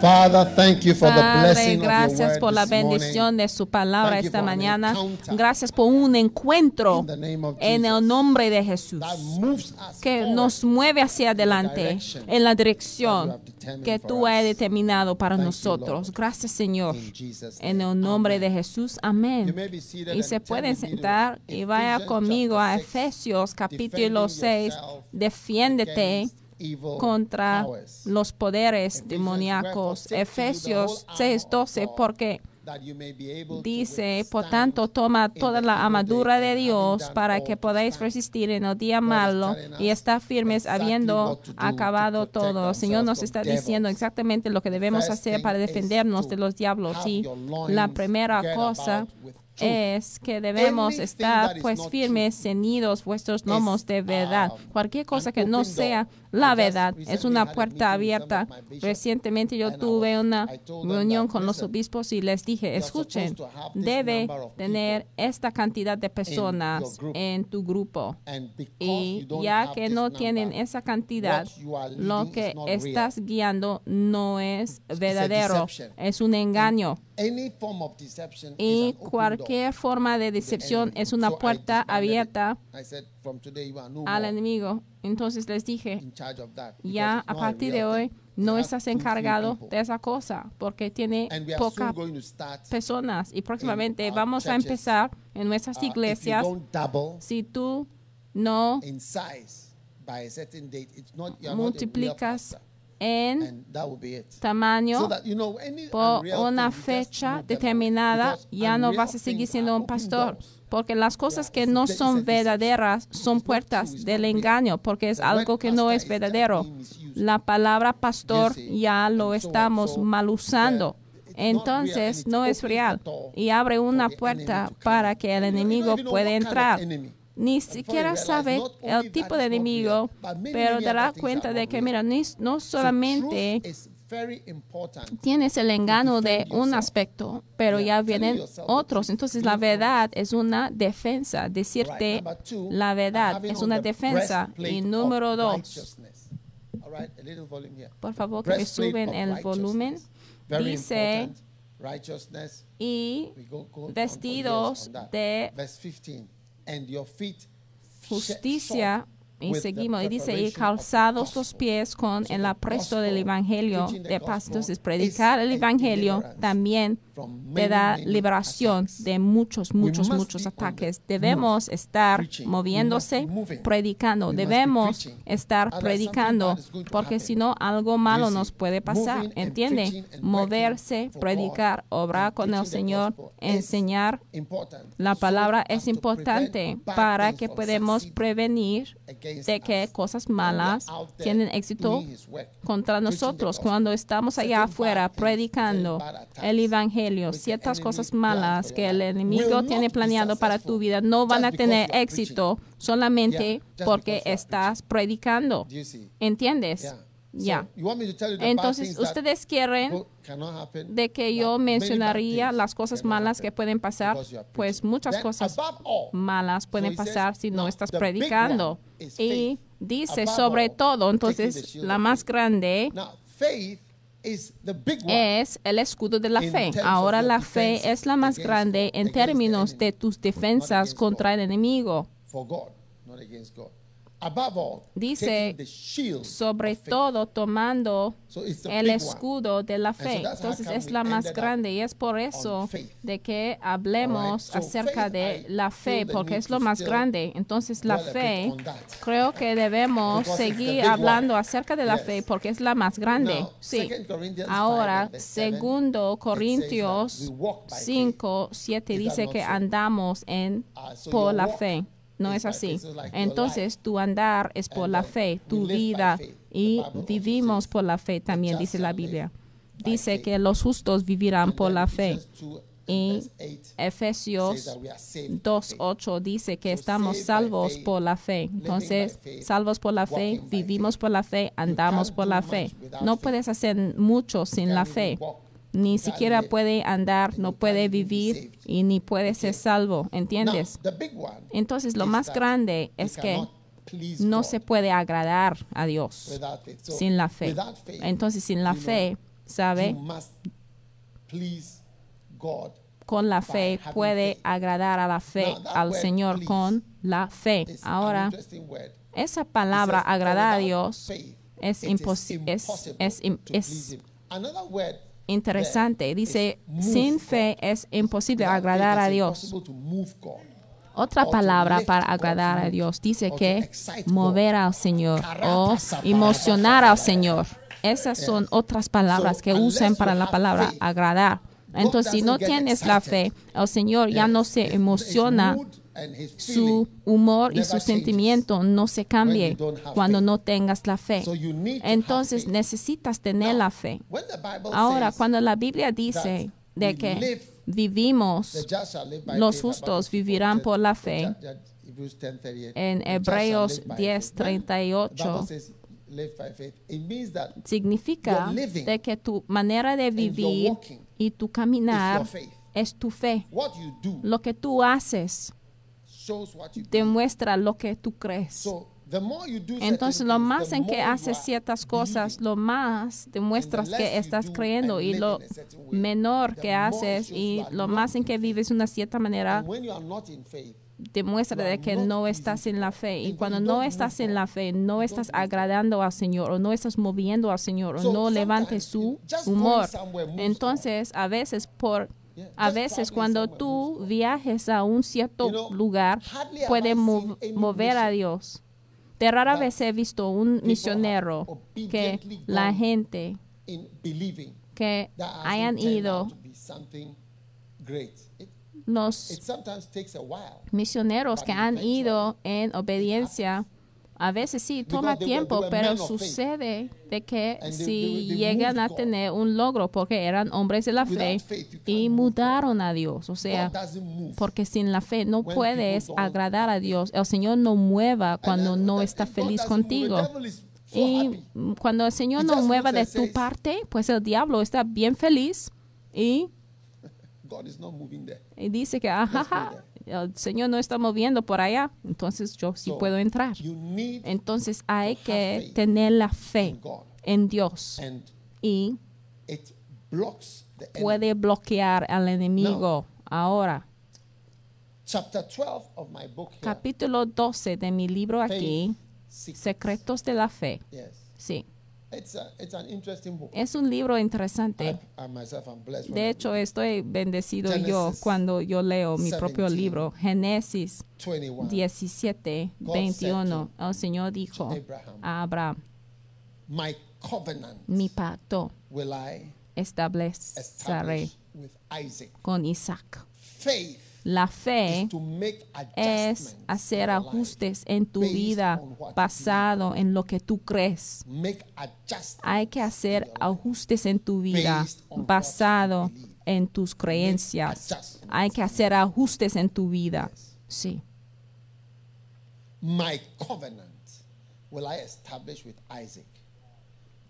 Father, thank you for the Padre, blessing of your gracias word por la bendición de su palabra Thank you esta mañana. Gracias por un encuentro the en el nombre de Jesús That moves us que nos mueve hacia adelante en la that you dirección que tú has determinado para Thank you, nosotros. Lord. Gracias, Señor. En el nombre Amen. de Jesús, You amén. Y se pueden sentar y vaya conmigo a Efesios capítulo defending 6. yourself Defiéndete contra los poderes demoníacos. Efesios whole armor of 6:12 God, porque dice, por tanto, toma toda la armadura de Dios para que podáis resistir en el día malo y estar firmes habiendo acabado todo. El Señor nos está diciendo exactamente lo que debemos hacer para defendernos de los diablos. Y la primera cosa es que debemos estar pues firmes, ceñidos vuestros lomos de verdad. um, Cualquier cosa que no sea la verdad es una puerta abierta. Recientemente yo tuve una reunión con los obispos y les dije, escuchen, debe tener esta cantidad de personas en tu grupo. Y ya que no tienen esa cantidad, lo que estás guiando no es verdadero, es un engaño. Y cualquier forma de decepción es una puerta abierta from today you are no al enemigo. Entonces les dije, ya a partir de hoy no estás encargado de esa cosa porque tiene pocas personas. Y próximamente vamos a empezar en nuestras uh, iglesias. Si tú no multiplicas en tamaño por una fecha determinada, ya no vas a seguir siendo un pastor. Porque las cosas que no son verdaderas son puertas del engaño, porque es algo que no es verdadero. La palabra pastor see, ya lo estamos mal usando. Entonces no es real y abre una puerta para que el enemigo pueda entrar. Ni siquiera sabe el tipo de enemigo, pero things cuenta de que, mira, no So solamente tienes el engaño de un aspecto, pero ya vienen otros. Entonces la verdad es una defensa, decirte la verdad es una defensa. Y número dos, por favor que me suben el volumen, dice y vestidos de Verse 15. And your feet justicia y seguimos y dice y calzados los pies con el apresto del evangelio de Entonces is predicar el evangelio también te da liberación de muchos, muchos, muchos ataques. Debemos estar moviéndose, predicando. Debemos estar predicando, porque si no, algo malo nos puede pasar. ¿Entiende? Moverse, predicar, obrar con el Señor, enseñar. La palabra es importante para que succeeding prevenir de que cosas malas tienen éxito contra nosotros cuando estamos allá afuera predicando el evangelio, the ciertas cosas malas que el enemigo tiene planeado para tu vida no van a tener éxito solamente porque estás predicando. ¿Entiendes? Ya. Entonces, ustedes quieren de que yo mencionaría las cosas malas que pueden pasar, pues muchas cosas malas pueden pasar si no estás predicando. Y dice sobre todo, entonces la más faith. grande Es el escudo de la fe. Ahora la fe es la más grande en términos de tus defensas contra God. el enemigo. Dice sobre todo tomando el escudo de la fe. Entonces es la más grande y es por eso de que hablemos acerca de la fe, porque es lo más grande. Entonces la fe, creo que debemos seguir hablando acerca de la fe porque es la más grande. Sí. Ahora, segundo Corintios 5, 7 dice que andamos en por la fe. No es así. Entonces, tu andar es por la fe, tu vida, y vivimos por la fe también, dice la Biblia. Dice que los justos vivirán por la fe. Y Efesios 2.8 dice que estamos salvos por la fe. Entonces, salvos por la fe, vivimos por la fe, andamos por la fe. No puedes hacer mucho sin la fe ni siquiera puede andar, no puede vivir y ni puede ser salvo, ¿entiendes? Entonces lo más grande es que no se puede agradar a Dios sin la fe. Entonces sin la fe, ¿sabe? Con la fe puede agradar a la fe, al Señor con la fe. Ahora, esa palabra agradar a Dios es imposible. Es, es, es, interesante. Dice, sin fe es imposible agradar a Dios. Otra palabra para agradar a Dios dice que mover al Señor o emocionar al Señor. Esas son otras palabras que usan para la palabra agradar. Entonces, si no tienes la fe, el Señor ya no se emociona su humor y su sentimiento no se cambie cuando no tengas la fe. Entonces necesitas tener la fe. Ahora, cuando la Biblia dice de que vivimos, los justos vivirán por la fe, en Hebreos 10:38 significa de que tu manera de vivir y tu caminar es tu fe. Lo que tú haces demuestra lo que tú crees. Entonces, lo más en que haces ciertas cosas, lo más demuestras que estás creyendo y lo menor que haces y lo más en que vives de una cierta manera demuestra de que no estás en la fe. Y cuando no estás en la fe, no estás agradando al Señor o no estás moviendo al Señor o no levantes su humor. Entonces, a veces por a veces cuando tú viajes a un cierto lugar, puede mover a Dios. De rara vez he visto un misionero que la gente que hayan ido los misioneros que han ido en obediencia a veces sí, toma tiempo, pero sucede de que si llegan a tener un logro porque eran hombres de la fe y mudaron a Dios, o sea, porque sin la fe no puedes agradar a Dios. El Señor no mueva cuando no está feliz contigo. Y cuando el Señor no mueva de tu parte, pues el diablo está bien feliz y, y dice que, ajá, el Señor no está moviendo por allá, entonces yo sí puedo entrar. Entonces hay que tener la fe en Dios y puede bloquear al enemigo. Ahora, capítulo 12 de mi libro aquí, Secretos de la Fe. Sí. Es un libro interesante. De hecho, estoy bendecido yo cuando yo leo mi propio libro, Génesis 17, 21. El Señor dijo a Abraham, mi pacto estableceré con Isaac. La fe es hacer ajustes en tu vida basado en lo que tú crees. Hay que hacer ajustes en tu vida basado en tus creencias. Hay que hacer ajustes en tu vida. Sí.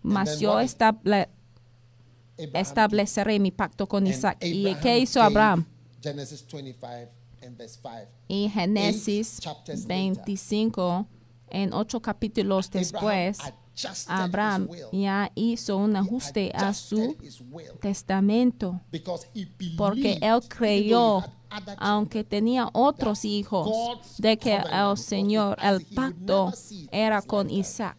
Mas yo estableceré mi pacto con Isaac. ¿Y qué hizo Abraham? Genesis 25 and verse 5. Y Génesis 25, en ocho capítulos después, Abraham ya hizo un ajuste a su testamento porque él creyó, aunque tenía otros hijos, de que el Señor, el pacto era con. Isaac,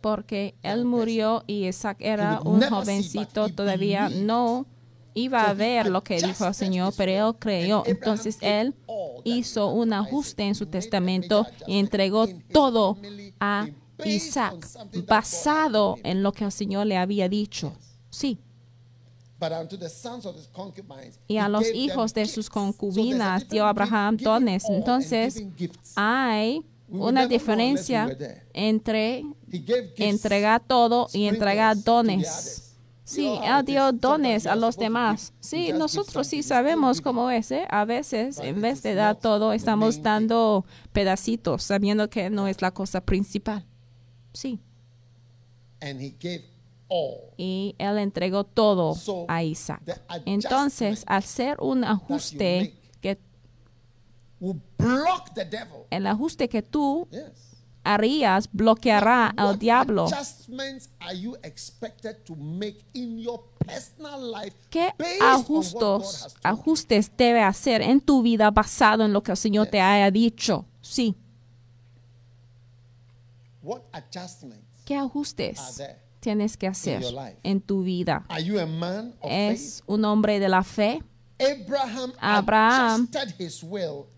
porque él murió y Isaac era un jovencito, todavía no iba a ver lo que dijo el Señor, pero él creyó. Entonces él hizo un ajuste en su testamento y entregó todo a Isaac, basado en lo que el Señor le había dicho. Sí. Y a los hijos de sus concubinas dio Abraham dones. Entonces hay una diferencia entre entregar todo y entregar dones. Sí, él it dio dones a los demás. Sí, nosotros sí sabemos give cómo es, ¿eh? A veces, en vez de dar todo, estamos dando pedacitos, sabiendo que no es la cosa principal. Sí, And he gave all. y él entregó todo a Isaac. Entonces, al hacer un ajuste, que el ajuste que tú. Harías bloqueará al diablo. ¿Qué ajustos, ajustes debe hacer en tu vida basado en lo que el Señor te haya dicho? Sí. ¿Qué ajustes tienes que hacer en tu vida? ¿Es un hombre de la fe? Abraham, Abraham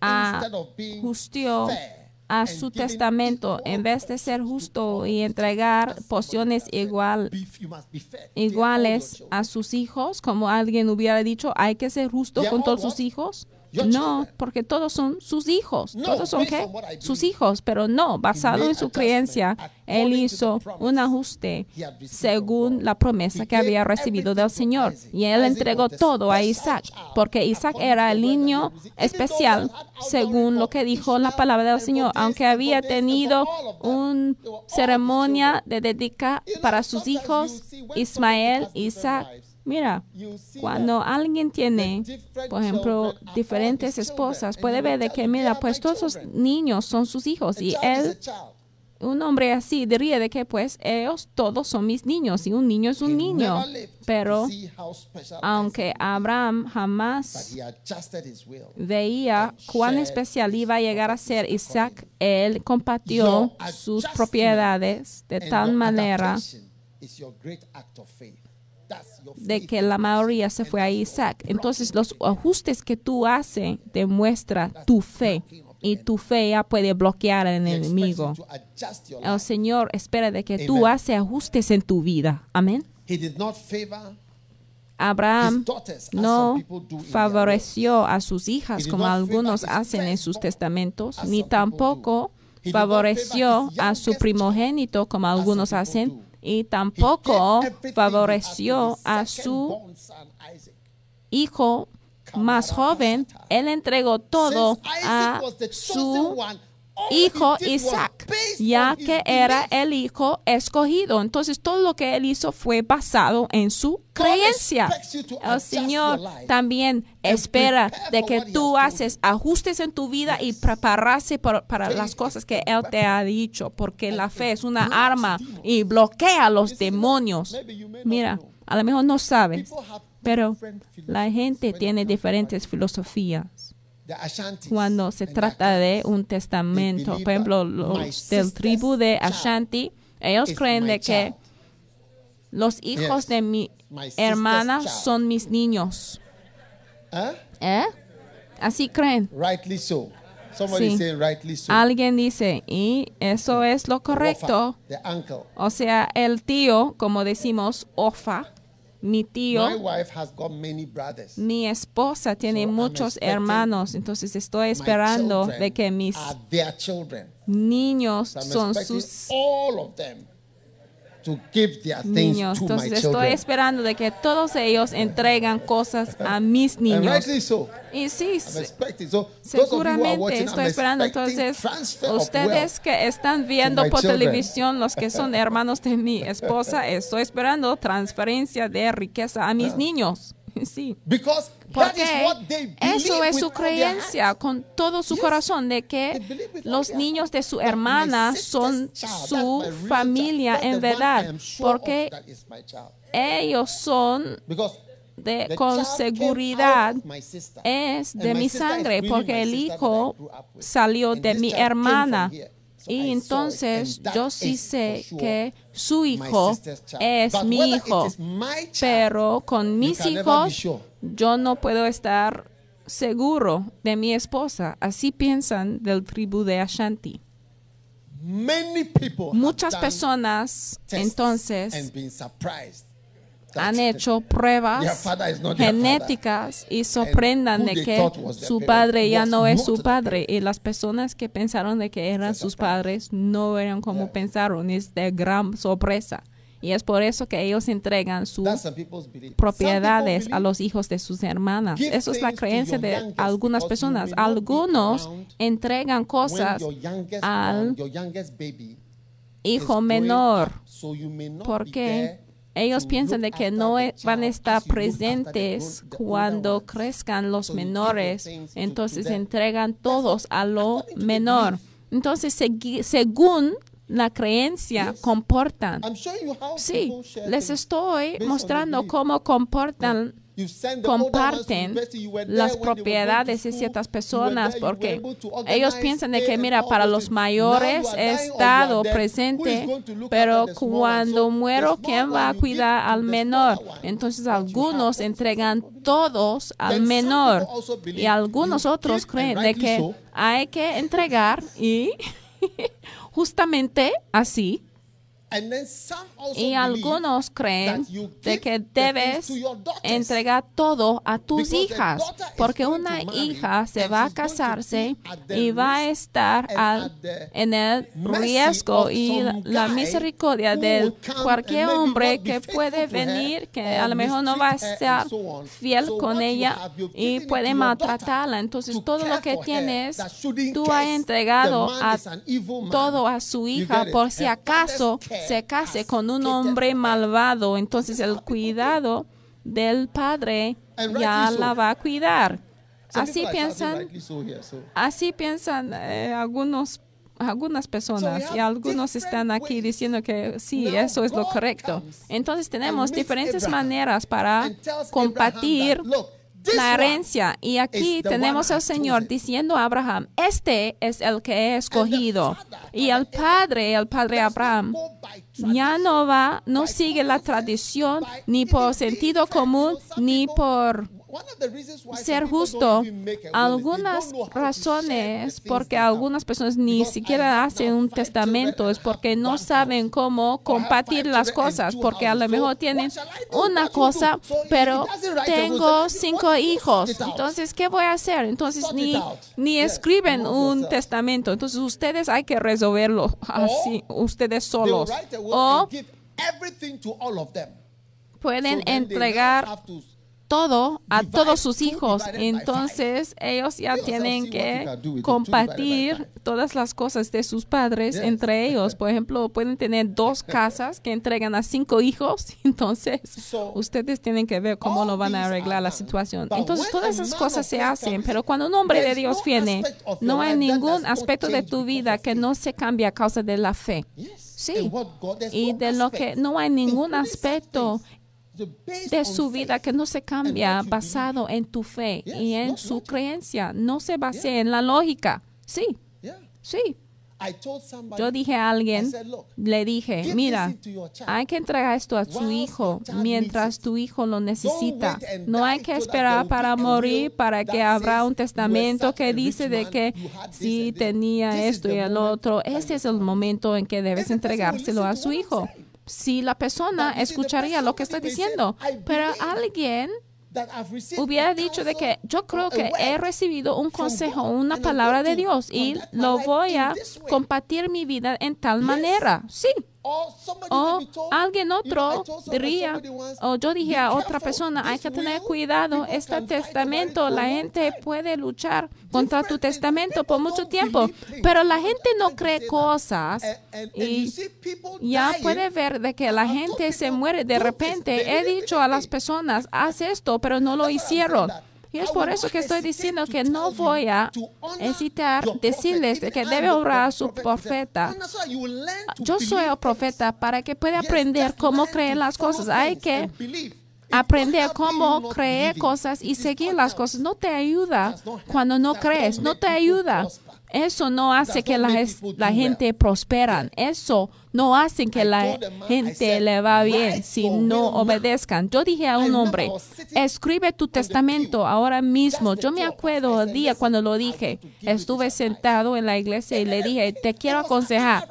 adjusted a su testamento en vez de ser justo y entregar porciones igual, said, "Be- you must be fair. They are all your iguales children." a sus hijos, como alguien hubiera dicho, hay que ser justo con todos sus hijos. No, porque todos son sus hijos. No, todos son qué? Sus hijos, pero no, basado en su creencia, él hizo un ajuste según la promesa que había recibido del Señor. Y él entregó todo a Isaac, porque Isaac era el niño especial, según lo que dijo la palabra del Señor, aunque había tenido una ceremonia de know, para sus hijos, Ismael, Isaac. Mira, cuando alguien tiene, por ejemplo, diferentes esposas, puede ver de que, you, "They mira, pues todos esos children." niños son sus hijos y él un hombre así diría de que pues ellos todos son mis niños y un niño es un niño. Pero aunque Abraham jamás veía cuán especial iba a llegar a ser Isaac, él compartió sus propiedades de tal manera de que la mayoría se fue a Isaac. Entonces los ajustes que tú haces demuestra tu fe y tu fe ya puede bloquear al enemigo. El. Señor espera de que tú haces ajustes en tu vida. Amén. Abraham no favoreció a sus hijas como algunos hacen en sus testamentos, ni tampoco favoreció a su primogénito como algunos hacen. Y tampoco favoreció a su hijo más joven, él entregó todo a su hijo Isaac, ya que era el hijo escogido. Entonces todo lo que él hizo fue basado en su creencia. El Señor también espera de que tú haces ajustes en tu vida y prepararse para las cosas que Él te ha dicho, porque la fe es una arma y bloquea a los demonios. Mira, a lo mejor no sabes, pero la gente tiene diferentes filosofías cuando se trata de un testamento. Por ejemplo, los del tribu de Ashanti, ellos creen de que los hijos de mi hermana son mis niños. Huh? ¿Eh? Así creen. Sí. Alguien dice, y eso es lo correcto. O sea, el tío, como decimos, Ofa, mi tío, My wife has got many brothers. mi esposa tiene So muchos hermanos, entonces estoy esperando de que mis niños So son sus all of them to give their things niños. to my Entonces estoy children. esperando de que todos ellos entregan cosas a mis And niños. so. Y sí. So seguramente watching, estoy esperando. Entonces, ustedes que están viendo my por children. televisión, los que son hermanos de mi esposa, estoy esperando transferencia de riqueza a mis niños. sí. Because that is Porque what they believe eso es su creencia con todo su corazón de que los niños de su hermana son su familia en verdad, porque ellos son de, con seguridad es de mi sangre porque el hijo salió de mi hermana. Y entonces yo sí sé que su hijo es mi hijo, pero con mis hijos yo no puedo estar seguro de mi esposa. Así piensan del tribu de Ashanti. many people have Muchas personas entonces han hecho pruebas genéticas y sorprendan de que su padre ya no es su padre. y las personas que pensaron de que eran sus padres no eran como pensaron. Es de gran sorpresa. Y es por eso que ellos entregan sus propiedades a los hijos de sus hermanas. Eso es la creencia de algunas personas. Algunos entregan cosas al hijo menor porque ellos piensan de que no e- van a estar presentes cuando crezcan los menores. Entonces entregan todos a lo menor. Entonces, según la creencia, comportan. Sí, les estoy mostrando cómo comportan Comparten las propiedades de ciertas personas porque ellos piensan de que mira para los mayores he estado presente pero cuando muero quién va a cuidar al menor entonces algunos entregan todos al menor y algunos otros creen de que hay que entregar y justamente así y algunos creen de que debes entregar todo a tus hijas, porque una hija se va a casarse y va a estar al- en el riesgo y la, misericordia de cualquier hombre que puede venir, que a lo mejor no va a on. fiel con ella y puede maltratarla. Entonces to todo lo que tienes, tú has entregado a todo a su hija por si acaso se case con un hombre malvado, entonces el cuidado del padre ya la va a cuidar. Así piensan, así piensan eh, algunos algunas personas y algunos están aquí diciendo que sí, eso es lo correcto. Entonces tenemos diferentes maneras para compartir Abraham that, "Look, this la herencia. Y aquí tenemos al Señor chosen." diciendo a Abraham, este es el que he escogido. Y el padre, el padre Abraham, ya no va, no sigue la tradición, ni por sentido común, ni por ser justo. Algunas razones porque algunas personas ni siquiera hacen un testamento es porque no saben cómo compartir las cosas porque a lo mejor tienen una cosa pero tengo cinco hijos. entonces ¿qué voy a hacer? entonces ni, ni escriben un testamento. Entonces ustedes hay que resolverlo así ustedes solos. o and give everything to all of them. pueden entregar todo a todos sus hijos. Entonces ellos ya tienen que compartir todas las cosas de sus padres entre ellos. Por ejemplo, pueden tener dos casas que entregan a cinco hijos. Entonces ustedes tienen que ver cómo lo van a arreglar la situación. Entonces todas esas cosas se hacen, pero cuando un hombre de Dios viene, no hay ningún aspecto de tu vida que no se cambie a causa de la fe. Sí. Y de lo que no hay ningún aspecto de su vida que no se cambia basado en tu fe y en su creencia, no se base en la lógica. Sí, sí. Yo dije a alguien, I said, "Look, le dije, mira, hay que entregar esto a su hijo mientras tu hijo lo necesita. No hay que esperar para morir para que habrá un "You were testamento que dice de que this." tenía esto y el otro. Este es el momento en que debes entregárselo a su hijo. Si la persona escucharía lo que say, diciendo, "I pero alguien hubiera dicho de que yo creo que he recibido un consejo, una palabra de Dios y lo voy a this way." compartir mi vida en tal manera. Sí, O be told, alguien otro diría, o yo dije "Be a otra persona, hay que tener cuidado, este testamento, la gente time." puede luchar contra tu testamento por mucho tiempo, pero la gente no cree cosas y ya puede ver de que la gente se muere de repente. He dicho a las personas, haz esto, pero no lo hicieron. Y es por eso que estoy diciendo que no voy a hesitar decirles que debe honrar a su profeta. Yo soy el profeta para que pueda aprender cómo creer las cosas. Hay que aprender cómo creer cosas y seguir las cosas. No te ayuda cuando no crees, no te ayuda. Eso no hace que la, la gente prosperan. Eso no hace que la gente le va bien "Write si no will now." obedezcan. Yo dije a un hombre, escribe tu testamento ahora mismo. Yo me acuerdo el día "Listen, cuando lo dije. Estuve this advice." sentado en la iglesia y le dije, te quiero aconsejar.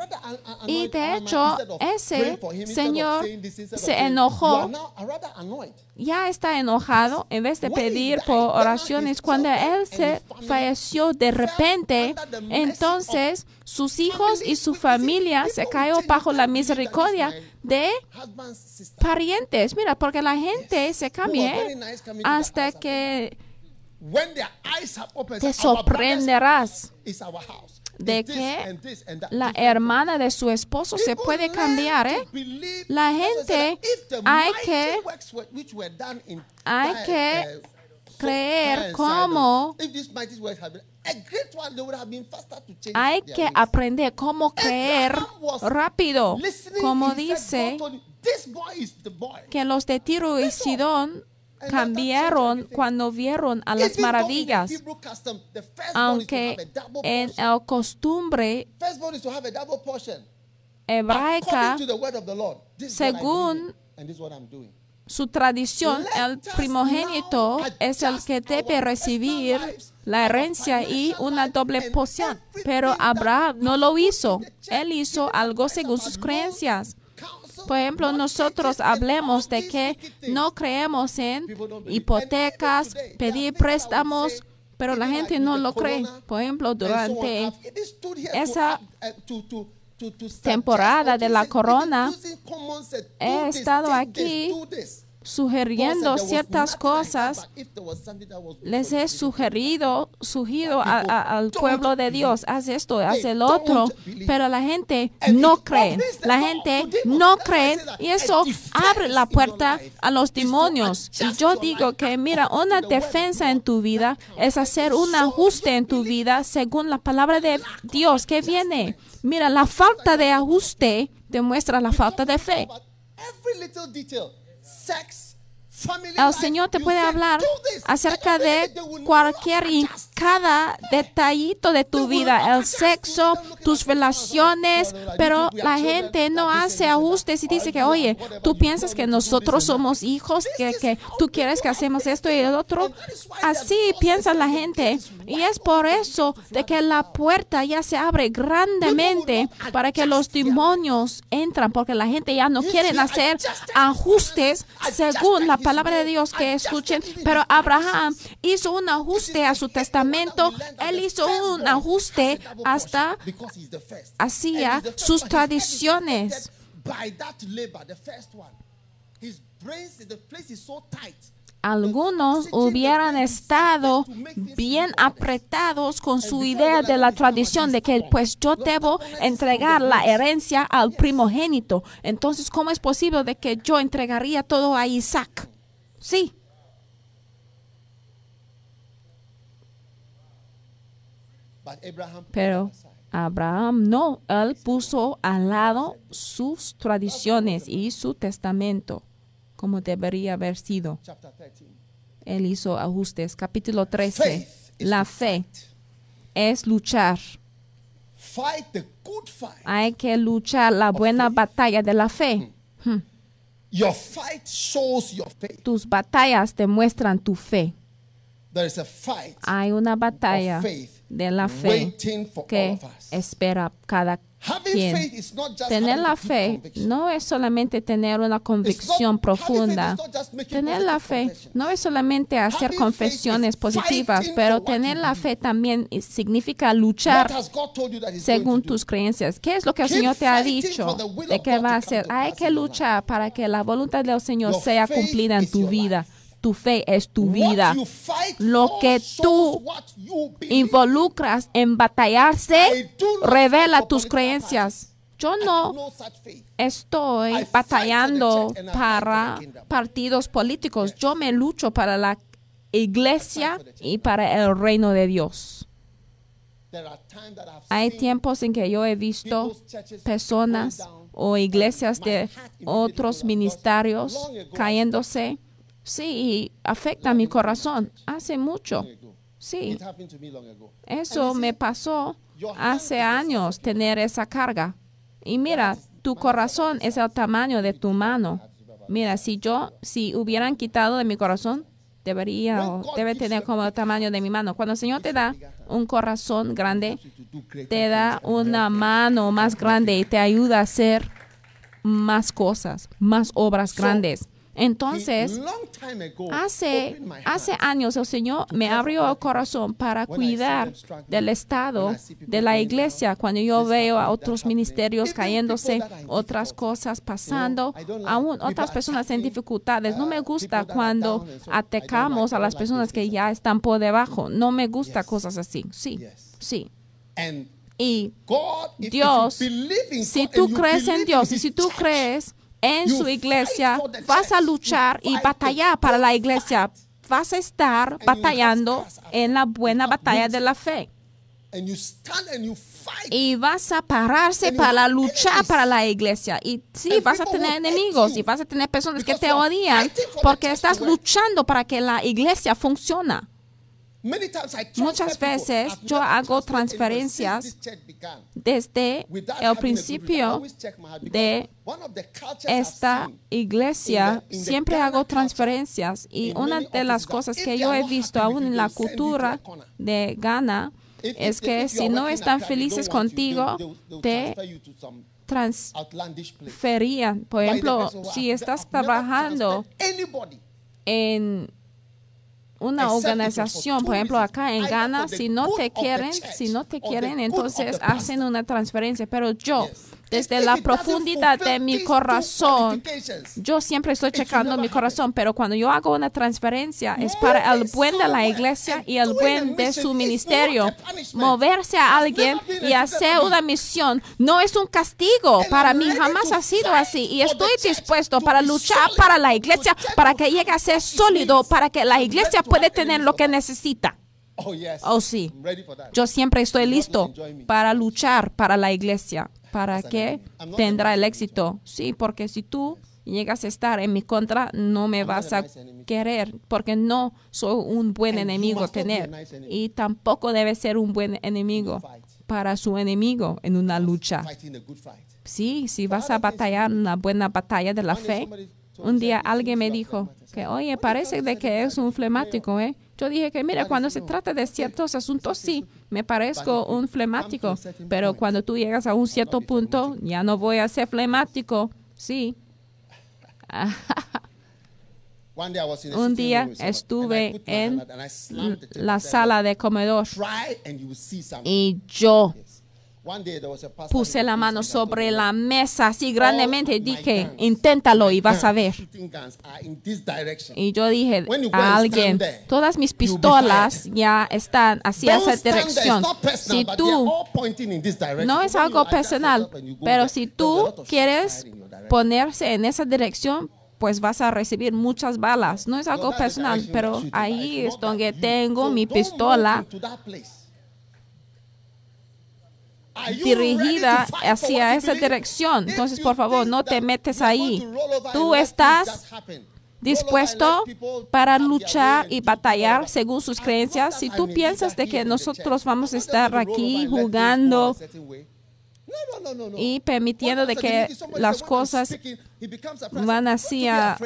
Y de hecho, ese señor se enojó. ya está enojado en vez de pedir por oraciones. Cuando él se falleció de repente, entonces sus hijos y su familia se cayó bajo la misericordia de parientes. Mira, porque la gente se cambia hasta que te sorprenderás de que la hermana de su esposo se puede cambiar, ¿eh? La gente hay que hay que creer cómo hay que aprender cómo creer rápido, como dice que los de Tiro y Sidón cambiaron cuando vieron a las maravillas, aunque en el costumbre hebraica, según su tradición, el primogénito es el que debe recibir la herencia y una doble porción. Pero Abraham no lo hizo. Él hizo algo según sus creencias. Por ejemplo, nosotros hablemos de que no creemos en hipotecas, pedir préstamos, pero la gente no lo cree. Por ejemplo, durante esa temporada de la corona, he estado aquí sugiriendo ciertas cosas, les he sugerido, sugerido a, a, al pueblo de Dios, haz esto, haz el otro, pero la gente no cree, la gente no cree y eso abre la puerta a los demonios. Y yo digo que, mira, una defensa en tu vida es hacer un ajuste en tu vida según la palabra de Dios que viene. Mira, la falta de ajuste demuestra la falta de fe. El Señor te puede hablar acerca de cualquier y cada detallito de tu vida, el sexo, tus relaciones, pero la gente no hace ajustes y dice que, oye, tú piensas que nosotros somos hijos, que, que tú quieres que hacemos esto y el otro. Así piensa la gente y es por eso de que la puerta ya se abre grandemente para que los demonios entran, porque la gente ya no quiere hacer ajustes según la palabra de Dios que escuchen, pero Abraham hizo un ajuste a su testamento, él hizo un ajuste hasta hacía sus tradiciones. Algunos hubieran estado bien apretados con su idea de la tradición de que pues yo debo entregar la herencia al primogénito. Entonces, ¿cómo es posible de que yo entregaría todo a Isaac? Sí. Pero Abraham no, él puso al lado sus tradiciones y su testamento como debería haber sido. Él hizo ajustes. Capítulo 13. La fe es luchar. Hay que luchar la buena batalla de la fe. Hmm. Your fight shows your faith. Tus batallas demuestran tu fe. There is a fight hay una batalla de la fe que espera cada Tener la fe no es solamente tener una convicción profunda. Tener la fe no es solamente hacer confesiones positivas, pero tener la fe también significa luchar según tus creencias. ¿Qué es lo que el Señor te ha dicho de God va a hacer? Hay que luchar para que la voluntad del Señor sea cumplida en tu vida. Tu fe es tu vida. Lo que tú. Involucras en batallarse, revela tus creencias. Yo no estoy batallando para partidos políticos. Yo me lucho para la iglesia y para el reino de Dios. Hay tiempos en que yo he visto personas o iglesias de otros ministerios cayéndose. Sí, afecta mi corazón. Hace mucho. Sí, eso me pasó hace años, tener esa carga. Y mira, tu corazón es el tamaño de tu mano. Mira, si yo, si hubieran quitado de mi corazón, debería o debe tener como el tamaño de mi mano. Cuando el Señor te da un corazón grande, te da una mano más grande y te ayuda a hacer más cosas, más obras grandes. Entonces, hace, hace años el Señor me abrió el corazón para cuidar del estado de la iglesia. Cuando yo veo a otros ministerios cayéndose, otras cosas pasando, aún otras personas en dificultades. No me gusta cuando atacamos a las personas que ya están por debajo. No me gusta cosas así. Sí, sí. Y Dios, si tú crees en Dios y si tú crees en su iglesia, vas a luchar y batallar para la iglesia. Vas a estar batallando en la buena batalla de la fe. Y vas a pararse para luchar para la iglesia. Y sí, vas a tener enemigos y vas a tener personas que te odian porque estás luchando para que la iglesia funcione. Many times I transfer Muchas veces yo hago transferencias. Desde el principio de one of the cultures I've esta iglesia siempre hago culture, transferencias y una de las cosas que yo he visto aún en la cultura de Ghana es que si no están felices contigo, te transferían. Por ejemplo, si estás trabajando en una organización, por ejemplo, acá en Ghana, si no te quieren, si no te quieren, entonces hacen una transferencia. Pero yo, Yes. Desde If la profundidad de mi corazón, yo siempre estoy checando mi corazón, pero cuando yo hago una transferencia es para el buen de la iglesia y el buen de su is ministerio. Moverse a alguien y hacer una misión no es un castigo. Para mí jamás ha sido así y estoy dispuesto to para luchar para la iglesia para que llegue a ser sólido, para que la iglesia pueda tener lo que necesita. Oh, yes. Oh, sí. I'm ready for that. Yo siempre estoy listo para luchar para la iglesia, para As que tendrá el éxito. Sí, porque si tú llegas a estar en mi contra, no me I'm vas a nice querer, porque no soy un buen And enemigo tener. nice enemy. Y tampoco debe ser un buen enemigo para su enemigo en una lucha. Sí, si vas a batallar una buena batalla de la fe. Un día alguien me dijo que, oye, parece de que es un flemático, ¿eh? Yo dije que, mira, cuando se trata de ciertos asuntos, sí, me parezco un flemático, pero cuando tú llegas a un cierto punto, ya no voy a ser flemático, sí. Un día estuve en la sala de comedor y yo puse la mano sobre la mesa así "All grandemente dije, inténtalo y vas a ver. Y yo dije a alguien, todas mis pistolas ya están hacia esa dirección. Si tú, no es algo personal, pero si tú quieres ponerse en esa dirección, pues vas a recibir muchas balas. No es algo personal, pero ahí es donde tengo mi pistola into that place. Are you dirigida hacia esa dirección. Entonces, por favor, no te metes ahí. Tú estás dispuesto para luchar y batallar según sus creencias. Si tú piensas de que nosotros vamos a estar aquí jugando y permitiendo de que las said, "When I'm cosas speaking, he becomes a person." van hacia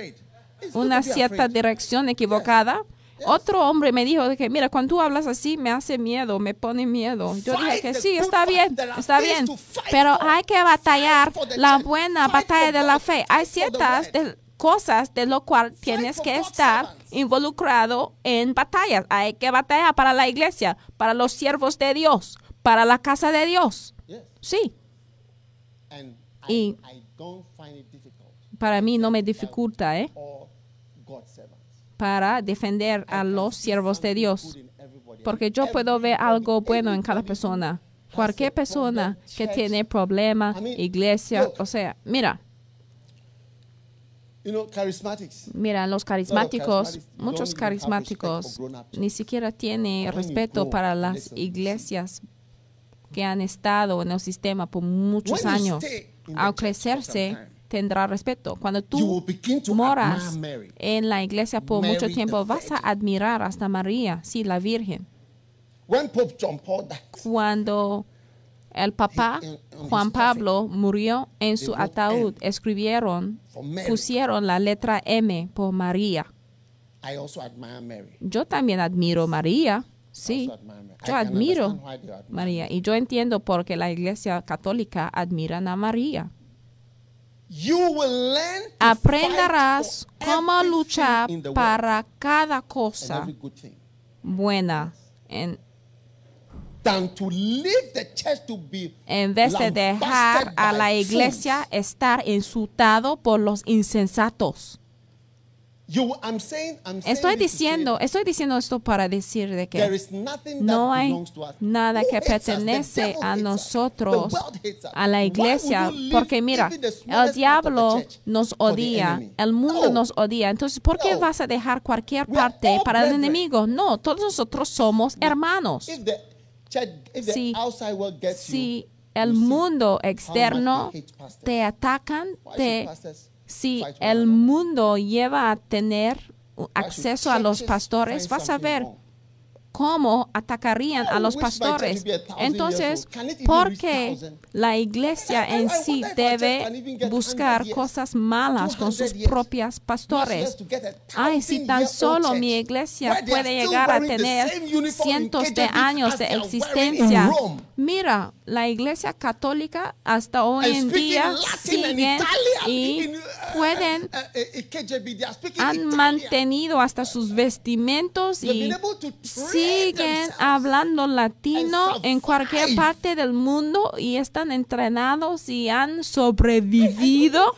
una cierta dirección equivocada, Otro hombre me dijo que, mira, cuando tú hablas así me hace miedo, me pone miedo. Yo dije que sí, está bien, está bien. Pero hay que batallar la buena batalla de la fe. Hay ciertas de- cosas de lo cual tienes que estar involucrado en batallas. Hay que batallar para la iglesia, para los siervos de Dios, para la casa de Dios. Sí, Y- I, I don't find it difficult. para mí no me dificulta, ¿eh? Para defender a los siervos de Dios. Porque yo puedo ver algo bueno en cada persona. Cualquier persona que tiene problema, iglesia, o sea, mira, mira, los carismáticos, muchos carismáticos ni siquiera tienen respeto para las iglesias que han estado en el sistema por muchos años. Al crecerse, tendrá respeto. Cuando tú moras en la iglesia por Mary mucho tiempo, vas a admirar hasta María, sí, la Virgen. When Pope John Paul died, cuando el papá Juan Pablo murió en su ataúd, escribieron, pusieron la letra M por María. I also admire Mary. Yo también admiro María, sí. Yo admiro María y yo entiendo por qué la iglesia católica admiran a María. You will learn to Aprenderás cómo luchar para cada cosa buena en, en vez de dejar a la iglesia estar insultado por los insensatos. You, I'm saying, I'm saying Estoy say diciendo, estoy diciendo esto para decir de que no hay nada que pertenece a nosotros, a la iglesia, porque mira, el diablo nos odia, el mundo No. nos odia. Entonces, ¿por qué No. vas a dejar cualquier parte para el enemigo? No, todos nosotros somos hermanos. Si- Si el mundo externo te atacan, te si el mundo lleva a tener acceso a los pastores, vas a ver cómo atacarían a los pastores. Entonces, ¿por qué la iglesia en sí debe buscar 100 years, cosas malas con sus 200 years, propios Not pastores? Ay, si tan solo mi iglesia puede llegar a tener cientos de años de existencia. Mira, la iglesia católica hasta hoy en día Italian y pueden they are speaking han mantenido hasta sus vestimentos y siguen hablando latino en cualquier parte del mundo y están entrenados y han sobrevivido.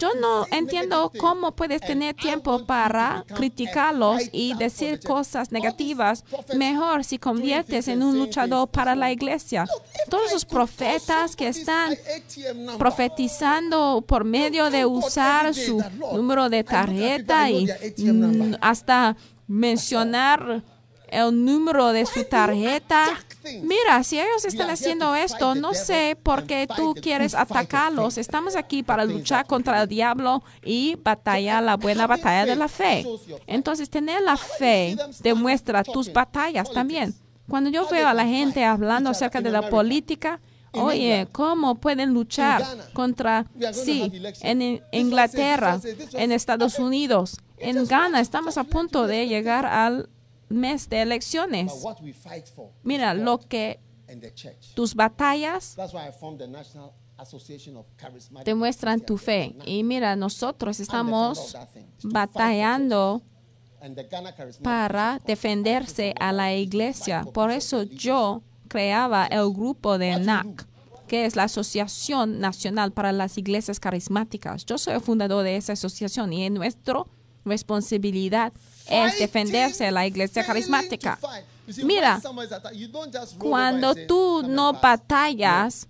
Yo no entiendo cómo puedes tener tiempo para criticarlos y decir cosas negativas. Mejor si conviertes en un luchador para la iglesia. Todos call profetas que están profetizando por medio de usar su número de tarjeta y mm, hasta mencionar el número de su tarjeta. Mira, si ellos están haciendo esto, no sé por qué tú quieres atacarlos. Estamos aquí para luchar contra el diablo y batallar la buena batalla de la fe. Entonces, tener la fe demuestra tus batallas también. Cuando yo veo a la gente hablando acerca de la política, Oye, ¿cómo pueden luchar contra, sí, en Inglaterra, en Estados Unidos, en Ghana? Estamos a punto de llegar al mes de elecciones. Mira, lo que tus batallas demuestran tu fe. Y mira, nosotros estamos batallando para defenderse a la iglesia. Por eso yo creaba el grupo de NAC, que es la Asociación Nacional para las Iglesias Carismáticas. Yo soy el fundador de esa asociación y nuestra responsabilidad es defenderse la iglesia carismática. Mira, Cuando tú "Come no and pass." batallas,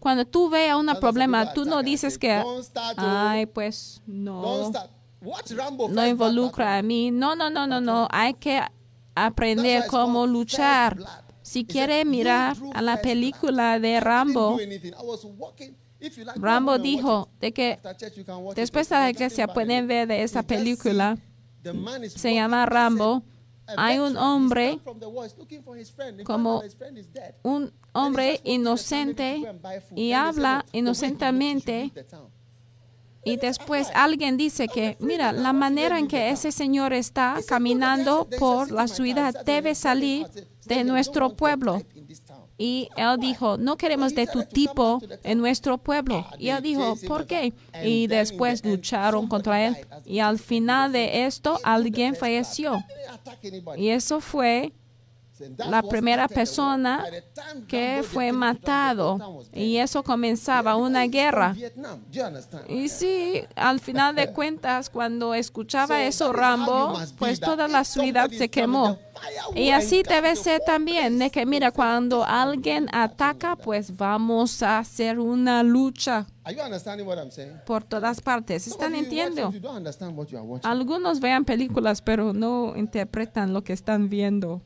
cuando tú veas un problema, tú no dices que, "Don't start, oh, ay, pues no, no involucra a mí. No, no, no, no, no. Hay que aprender cómo luchar. Si quiere "You mirar a la película blood." de Rambo, Rambo dijo de que después de la iglesia pueden ver de see película. Se llama. Rambo. Hay un hombre como un hombre inocente y habla inocentemente Y después alguien dice que, mira, la manera en que ese señor está caminando por la ciudad debe salir de nuestro pueblo. Y él dijo, no queremos de tu tipo en nuestro pueblo. Y él dijo, ¿por qué? Y después lucharon contra él. Y al final de esto, alguien falleció. Y eso fue la primera persona que fue matado y eso comenzaba una guerra. Y sí, al final de cuentas, cuando escuchaba eso Rambo, pues toda la ciudad se quemó. Y así debe ser también, de que mira, cuando alguien ataca, pues vamos a hacer una lucha por todas partes. ¿Están entendiendo? Algunos vean películas, pero no interpretan lo que están viendo.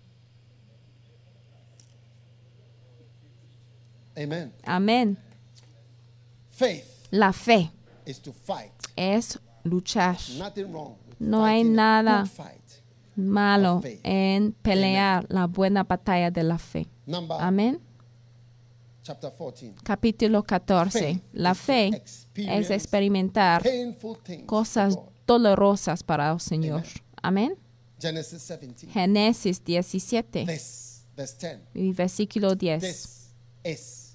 Amen. Amén. Faith La fe is to fight. es luchar. Nothing wrong. with No hay nada. Malo en pelear la buena batalla de la fe. Amén. chapter 14. Capítulo 14. Faith La fe es experimentar cosas dolorosas para el Señor. Amén. Genesis 17. Génesis 17 This, verse 10. y versículo 10. This is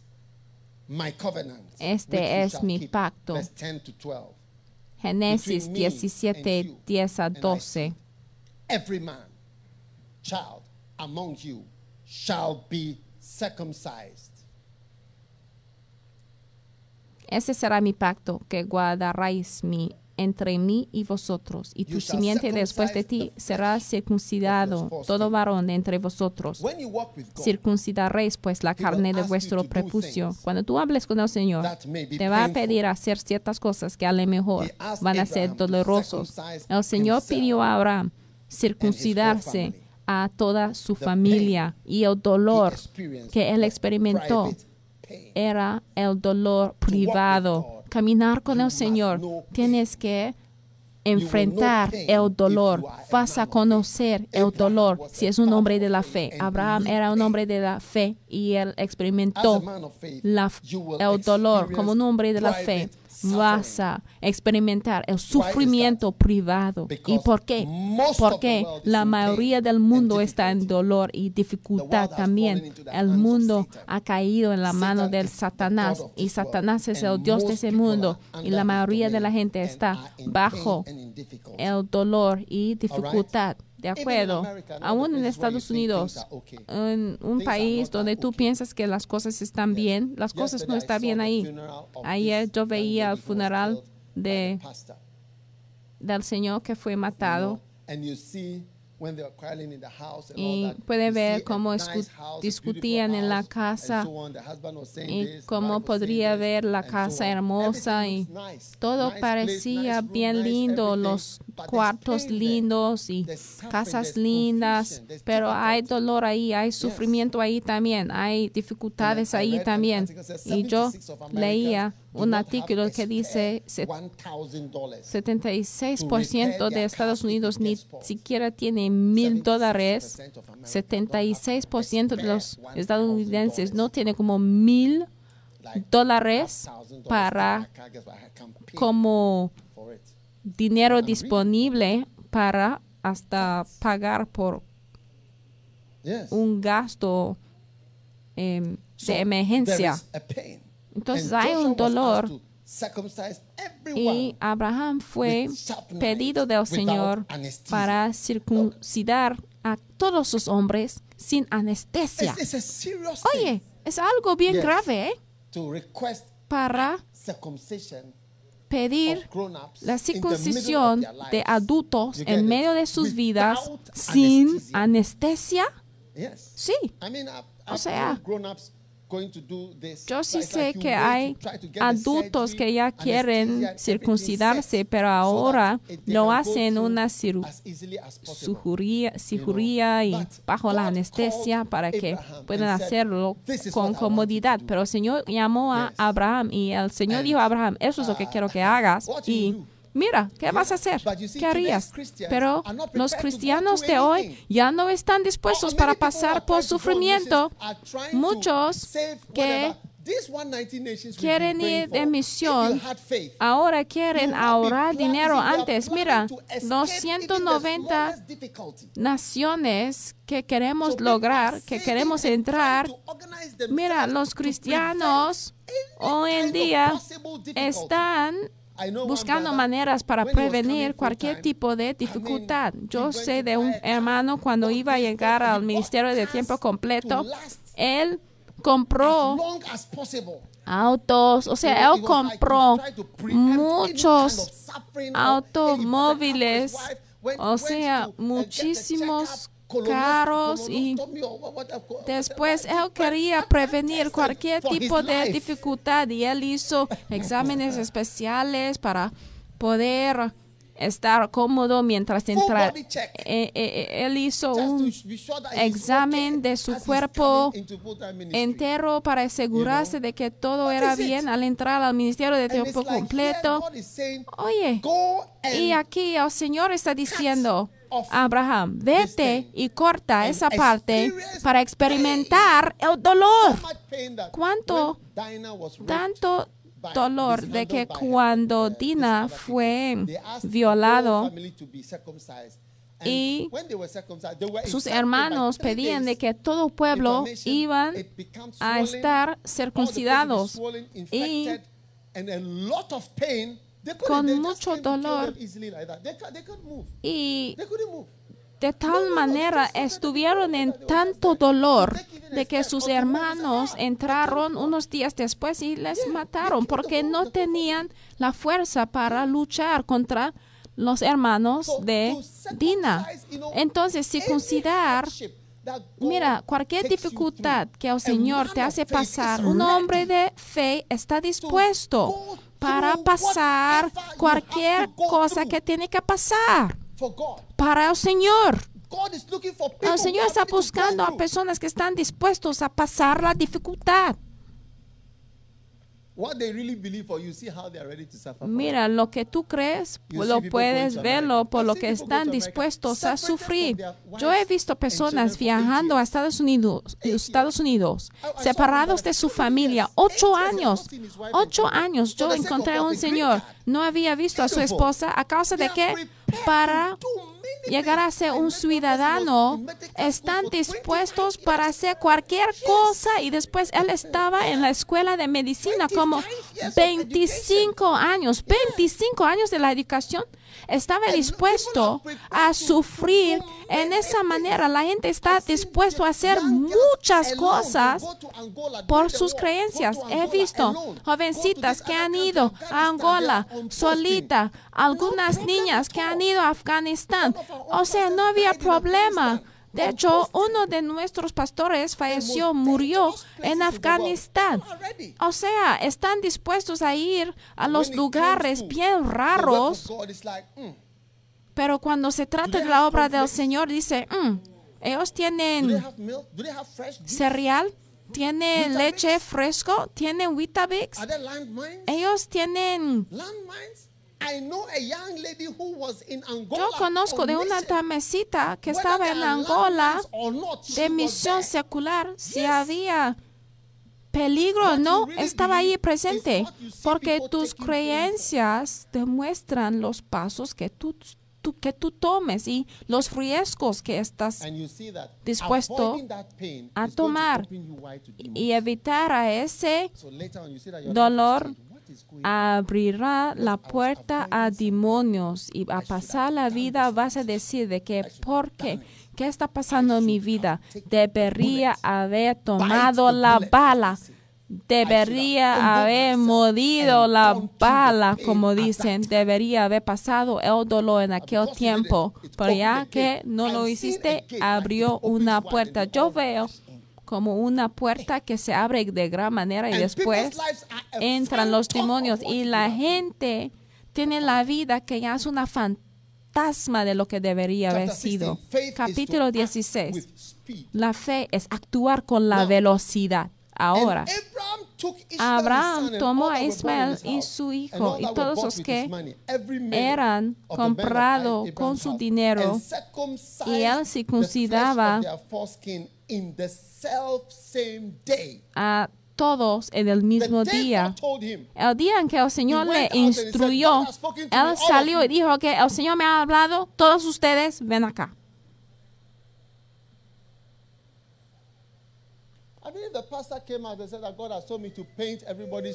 my covenant. Este es mi keep. pacto. Verse 10 to 12. Génesis between me and 17, you 10 a and I 12. Every man, child among you shall be circumcised. Ese será mi pacto que guardaréis mi, entre mí y vosotros, y tu simiente después de ti será circuncidado, todo varón de entre vosotros. Circuncidaréis pues la carne de vuestro prepucio. Cuando tú hables con el Señor, te va a pedir hacer ciertas cosas que a lo mejor van a ser dolorosos. El Señor pidió a Abraham circuncidarse a toda su familia y el dolor que él experimentó era el dolor privado. Caminar con el Señor, tienes que enfrentar el dolor. Vas a conocer el dolor si es un hombre de la fe. Abraham era un hombre de la fe y él experimentó la- el dolor como un hombre de la fe. Vas a experimentar el sufrimiento privado. ¿Y por qué? Porque la mayoría del mundo está en dolor y dificultad también. El mundo ha caído en la mano del Satanás y Satanás es el Dios de ese mundo y la mayoría de la gente está bajo el dolor y dificultad. De acuerdo, aún en Estados Unidos, en un país donde tú piensas que las cosas están bien, las cosas no están bien ahí. Ayer yo veía el funeral de, del Señor que fue matado. Know, and you see when they were quarreling in the house and Y puede ver cómo discutían en la casa y cómo podría ver la casa hermosa y todo parecía bien lindo, los cuartos lindos y casas lindas, pero hay dolor ahí, hay sufrimiento ahí también, hay dificultades ahí también. Y yo 76 of Americans leía un artículo que dice spare se- $1,000 76% de Estados Unidos ni siquiera tiene mil dólares. 76% de los estadounidenses no tienen como mil dólares para como dinero disponible para hasta pagar por un gasto em, de emergencia. Entonces hay un dolor. y Abraham fue pedido del Señor para circuncidar a todos los hombres sin anestesia. Oye, es algo bien grave ¿eh? para pedir la circuncisión de adultos en medio de sus vidas sin anestesia. Yes. Sí, O sea, yo sí sé que hay adultos que ya quieren circuncidarse, pero ahora lo hacen una cirugía, cirugía y bajo la anestesia para que puedan hacerlo "This is con comodidad. you to do." Pero el Señor llamó a. Abraham y el Señor dijo a Abraham, eso es lo que quiero que hagas. Y. mira, ¿qué vas a hacer? ¿Qué harías? Pero los cristianos de hoy ya no están Oh, dispuestos para pasar por sufrimiento. Muchos que whatever these 190 nations will quieren ir de misión. Ahora quieren ahorrar dinero antes. Mira, to escape even the 290 smallest difficulty. naciones que queremos lograr, que queremos entrar. Mira, los cristianos hoy en día están buscando maneras para prevenir cualquier tipo de dificultad. Yo sé de un hermano cuando iba a llegar al ministerio de tiempo completo, él compró autos, o sea, él compró muchos automóviles, o sea, uh, muchísimos carros y Después él quería prevenir cualquier tipo de dificultad y él hizo exámenes especiales para poder estar cómodo mientras entra. Eh, eh, eh, él hizo un examen de su cuerpo entero para asegurarse de que todo era bien al entrar al ministerio de tiempo completo. Oye, y aquí el Señor está diciendo, Abraham, vete y corta esa parte para experimentar el dolor. ¿Cuánto tanto dolor de que cuando Dina fue violado y sus hermanos pedían de que todo pueblo iban a estar circuncidados y con mucho dolor. y de tal manera estuvieron en tanto dolor de que sus hermanos entraron unos días después y les mataron porque no tenían la fuerza para luchar contra los hermanos de Dina. Entonces, circuncidar Mira, cualquier dificultad que el Señor te hace pasar, un hombre de fe está dispuesto para pasar cualquier cosa que tiene que pasar para el Señor. El Señor está buscando a personas que están dispuestos a pasar la dificultad. Mira, lo que tú crees, You see lo puedes verlo por lo que están dispuestos a sufrir. Yo he visto personas viajando a. Estados Unidos, Estados Unidos, separados de su familia, ocho años, ocho años. Yo sake encontré a un señor, no había visto a su esposa a causa de prepared para llegar a ser un ciudadano están for 25 dispuestos para hacer cualquier cosa y después él estaba en la escuela de medicina como 25 years of 25 años, 25 años de la educación. Estaba And dispuesto a sufrir en esa manera. La gente está dispuesto a hacer muchas cosas por sus creencias. He visto jovencitas que han ido a Angola solita, algunas niñas que han ido a Afganistán. O sea, no había problema. De hecho, uno de nuestros pastores falleció, murió en. Afganistán. O sea, están dispuestos a ir a los lugares bien raros, mm, pero cuando se trata de la obra del? Señor, dice, "Mm, ellos tienen cereal, tienen leche fresco, tienen Weetabix, ellos tienen? I know a young lady who was in Angola. Yo conozco on de una damecita que estaba en Angola not, de misión secular. Si había peligro o no, estaba ahí presente. Porque tus creencias demuestran los pasos que tú, tú- que tú tomes y los riesgos que estás dispuesto a tomar y evitar a ese dolor abrirá la puerta a demonios y a pasar la vida vas a decir de que ¿por qué? ¿Qué está pasando en mi vida? Debería haber tomado la bala. Debería haber mordido la bala, como dicen. Debería haber pasado el dolor en aquel tiempo. Pero ya que no lo hiciste, abrió una puerta. Yo veo como una puerta que se abre de gran manera y después entran los demonios y la gente tiene la vida que ya es una fantasma de lo que debería haber Chapter 16, sido. Capítulo act 16. with speed. La fe es actuar con la velocidad. Ahora, Abraham tomó a Ismael y su hijo y todos los que eran comprados con su dinero y él circuncidaba in the self same day. a todos en el mismo día. El día en que el Señor le instruyó, "God has spoken to me, all él salió you." y dijo que el Señor me ha hablado, todos ustedes ven acá.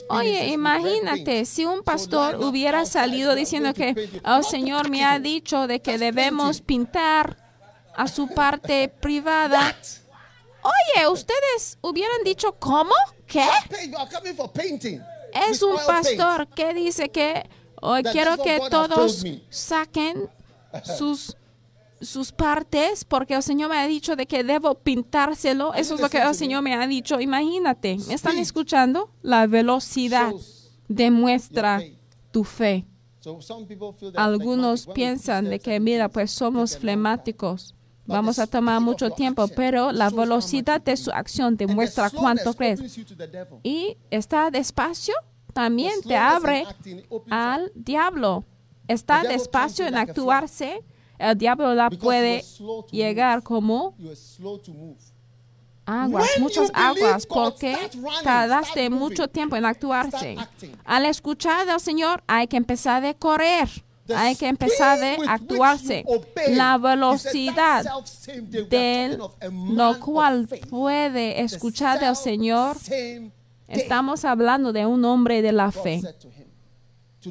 Oye, imagínate si un pastor hubiera salido diciendo que el Señor me ha dicho de que debemos pintar a su parte privada. Oye, ustedes hubieran dicho, ¿cómo? ¿Qué? Es un pastor que dice que hoy That quiero que todos saquen sus sus partes porque el Señor me ha dicho de que debo pintárselo. Eso es lo que el Señor me ha dicho. Imagínate, ¿me están escuchando? La velocidad demuestra tu fe. Algunos piensan de que, mira, pues somos flemáticos. Vamos a tomar mucho tiempo, pero la velocidad de su acción demuestra cuánto crees. Y está despacio también te abre al diablo. Está despacio en a actuarse. El diablo la puede llegar como aguas, muchas aguas, porque tardaste mucho tiempo en actuarse. Al escuchar del Señor hay que empezar de correr, hay que empezar de actuarse. La velocidad "That self-same day we are de lo cual faith." puede escuchar del Señor. Estamos hablando de un hombre de la fe.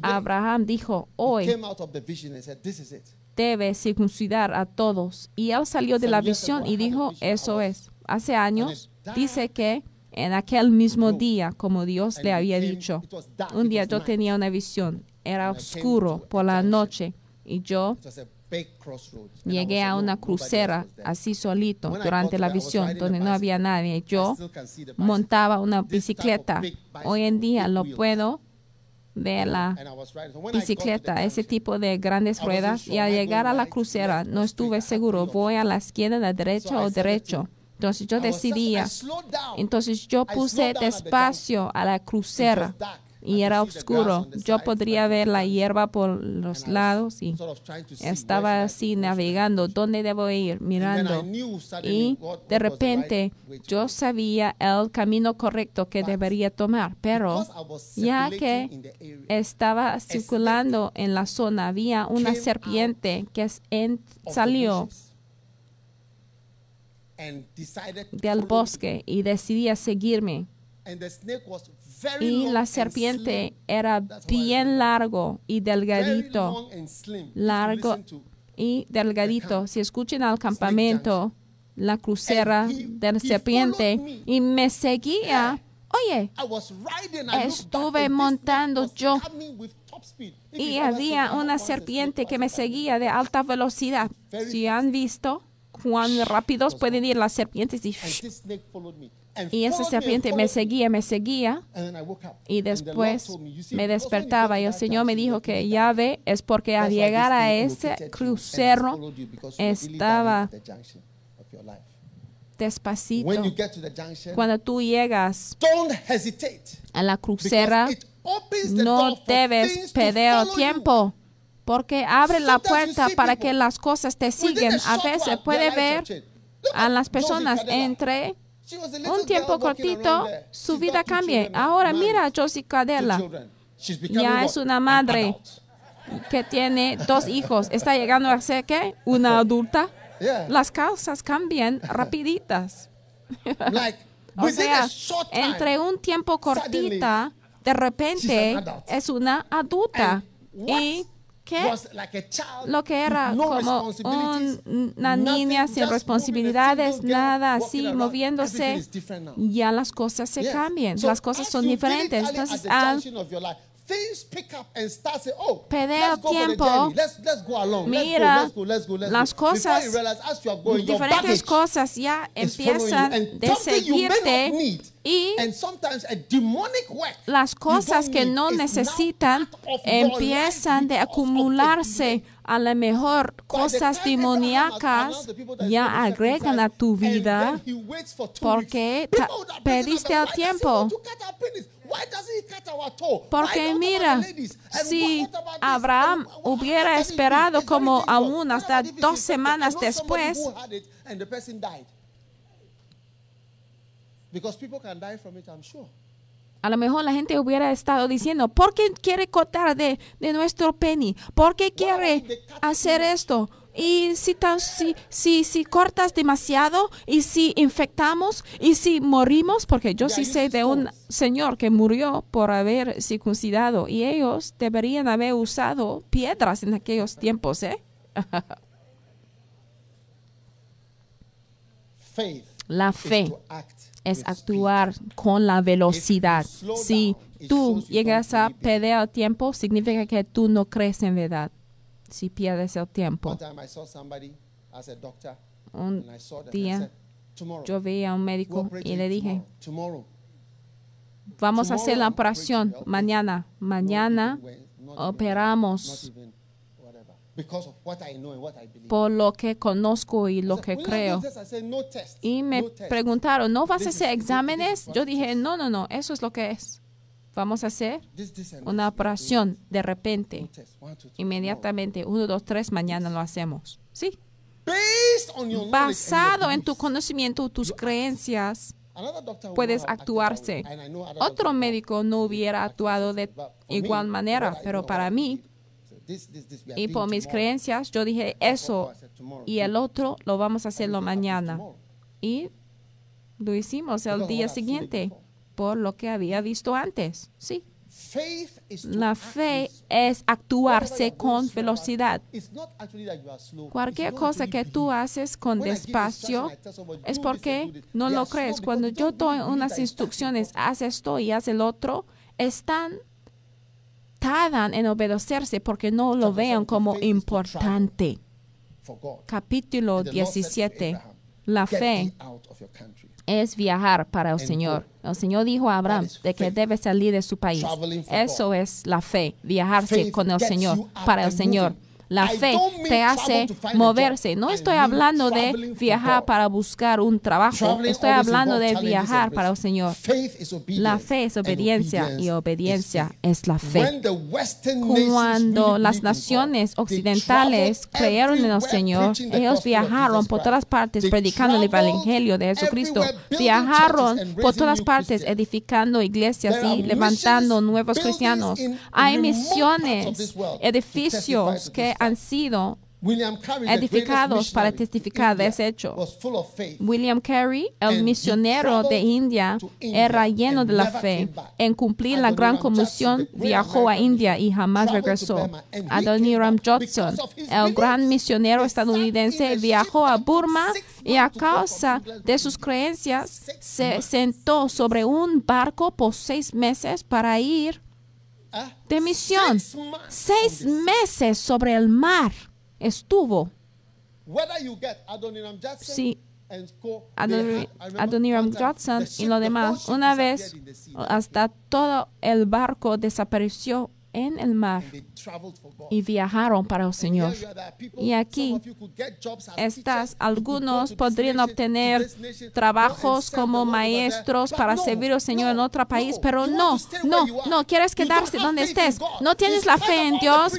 Abraham dijo, hoy came out of the vision and said, This is it. debe circuncidar a todos. Y él salió de la visión y dijo, eso es. Hace años dice que en aquel mismo día, como Dios le había dicho, un día yo tenía una visión, era oscuro por la noche y yo llegué a una crucera así solito durante la visión donde no había nadie. Yo montaba una bicicleta. Hoy en día lo puedo ver la bicicleta, ese tipo de grandes ruedas, y al llegar a la crucera no estuve seguro, voy a la izquierda, la derecha o derecho. "Let's Entonces yo decidía, entonces yo puse despacio a la crucera. Y era oscuro. Yo podría ver la hierba por los And I was lados y estaba así navegando, dónde debo ir, mirando. Y de repente yo sabía el camino correcto que debería tomar, pero ya que in the area, estaba circulando en la zona, había una serpiente que salió del bosque y decidía seguirme. Y la serpiente era bien largo y delgadito. largo y delgadito. Si escuchan al campamento, la crucera del he serpiente y me seguía. Oye, Estuve montando yo. y había una serpiente que me seguía de alta velocidad. Si han visto cuán rápidos pueden ir las serpientes y, Y esa serpiente me seguía, me seguía y después me, "You see, me because when you despertaba y el Señor me dijo que ya ve, es porque al llegar a ese crucero estaba despacito. Cuando tú llegas don't hesitate. a la crucera, Because it opens the no debes perder el tiempo. Porque abre la puerta para que las cosas te siguen. a veces puede ver a las personas entre Un tiempo cortito, su vida cambia. Ahora mira a Josie Cadella, ya es una madre. que tiene dos hijos. Está llegando a ser ¿qué? Una adulta. Las causas cambian rapiditas. O sea, entre un tiempo cortita, de repente es una adulta. ¿Y Lo que era como una niña sin responsabilidades, nada así, moviéndose, ya las cosas se cambian, las cosas as son diferentes. Entonces, al oh, Perder let's go for the tiempo, journey. Let's, let's go along. mira, let's go, let's go, let's go, let's las cosas, diferentes cosas ya empiezan not seguirte y and sometimes a demonic work las cosas que no necesitan empiezan de acumularse a lo mejor cosas demoníacas ya agregan a tu vida porque president, el tiempo. Porque mira, si? Abraham hubiera esperado como if it's dos semanas después, who had it and the person died. Because people can die from it, I'm sure. A lo mejor la gente hubiera estado diciendo, ¿por qué quiere cortar de, de nuestro penny? ¿Por qué quiere hacer esto? Y si, si, si, si cortas demasiado y si infectamos y si morimos, porque yo sí sé de un señor que murió por haber circuncidado y ellos deberían haber usado piedras en aquellos tiempos, ¿eh? La fe es actuar con la velocidad. Si tú llegas a perder el tiempo, significa que tú no crees en verdad. Si pierdes el tiempo. Un día yo vi a un médico y le dije, vamos a hacer la operación mañana. Mañana operamos por lo que conozco y lo que "Will you creo. Y me no test." preguntaron, ¿no vas a hacer exámenes? Yo dije, no, no, no, eso es lo que es. Vamos a hacer una operación de repente. Inmediatamente, uno, dos, tres, mañana lo hacemos. Sí. Basado en tu conocimiento, tus creencias, puedes actuarse. Otro médico no hubiera actuado de igual manera, pero para mí y por mis creencias, yo dije eso y el otro lo vamos a hacerlo mañana. Y lo hicimos el día siguiente por lo que había visto antes. Sí. La fe es actuarse con velocidad. Cualquier cosa que tú haces con despacio es porque no lo crees. Cuando yo doy unas instrucciones, haz esto y haz el otro, están tardan en obedecerse porque no lo vean 17, como importante. Capítulo And the Lord said to 17. Abraham, La "Get fe thee out of your country." es viajar para el Señor. El Señor dijo a Abraham de que debe salir de su país. Eso es la fe, viajarse con el Señor, para el Señor. La fe te hace moverse. No estoy hablando de viajar para buscar un trabajo. Estoy hablando de viajar para el. Señor. La fe es obediencia y obediencia es la fe. Cuando las naciones occidentales creyeron en el Señor, ellos viajaron por todas partes predicando el Evangelio de Jesucristo. Viajaron por todas partes edificando iglesias y levantando nuevos cristianos. Hay misiones, edificios que han sido William Carey, the edificados para testificar de ese hecho. William Carey, el misionero de India, era lleno de la fe. En cumplir la gran comisión, viajó a India y jamás regresó. Adoniram his el gran misionero estadounidense, viajó a Burma y a causa de sus creencias se sentó sobre un barco por seis meses para ir de misión. Seis meses sobre el mar estuvo. Adoniram Sí. Adoniram the y lo demás. Una vez hasta todo el barco desapareció en el mar y viajaron para el Señor. Y aquí go algunos podrían obtener trabajos como maestros para servir al Señor en otro país, pero no, no, no, quieres have donde estés. No tienes la fe en Dios.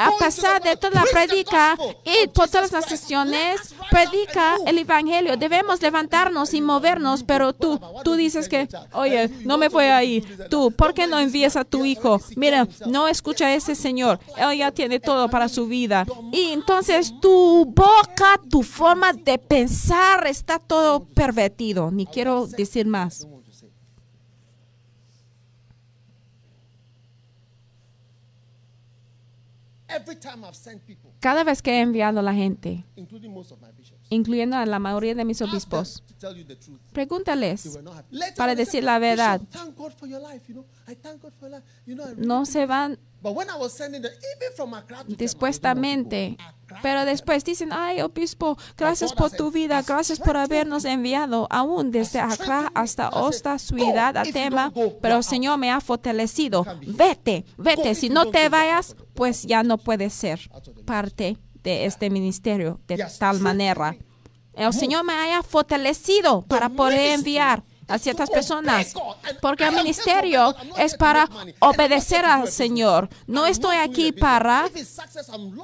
A pesar de toda la predica, y por todas las up predica el. Evangelio. Debemos levantarnos y movernos, pero tú, tú dices que, oye, no me voy a ir. Tú, ¿por qué no envías a tu hijo? Mira, no escucha a ese señor. Él ya tiene todo para su vida. Y entonces tu boca, tu forma de pensar está todo pervertido. Ni quiero decir más. Cada vez que he enviado a la gente, including most of my bishops, incluyendo a la mayoría de mis obispos, pregúntales para decir la verdad. "Bishop, thank God for your life, you know. I thank God for your life. You know, I really No think-" se van But when I was sending them, even from Accra to dispuestamente, Accra pero después dicen, ay, obispo, gracias por tu vida, gracias por habernos enviado, aún desde Accra hasta esta ciudad a tema, pero el Señor me ha fortalecido. Vete, vete, si no te vayas, pues ya no puedes ser parte de este ministerio de tal manera. El Señor me haya fortalecido para poder enviar. A ciertas personas. Porque el ministerio es para obedecer al. Señor. No estoy aquí para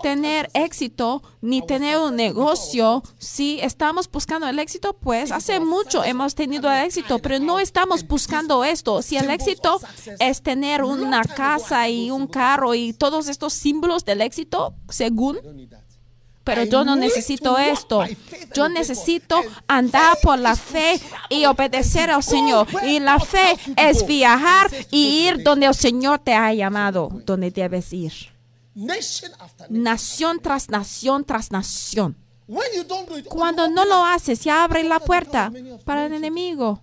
tener éxito ni tener un negocio. Si estamos buscando el éxito, pues hace mucho hemos tenido el éxito, pero no estamos buscando esto. Si el éxito es tener una casa y un carro y todos estos símbolos del éxito, según I don't need that. Pero yo no necesito esto. Yo necesito andar por la fe y obedecer al Señor. Y la fe es viajar y ir donde el Señor te ha llamado, donde debes ir. Nación tras nación tras nación. Cuando no lo haces, ya abre la puerta para el enemigo.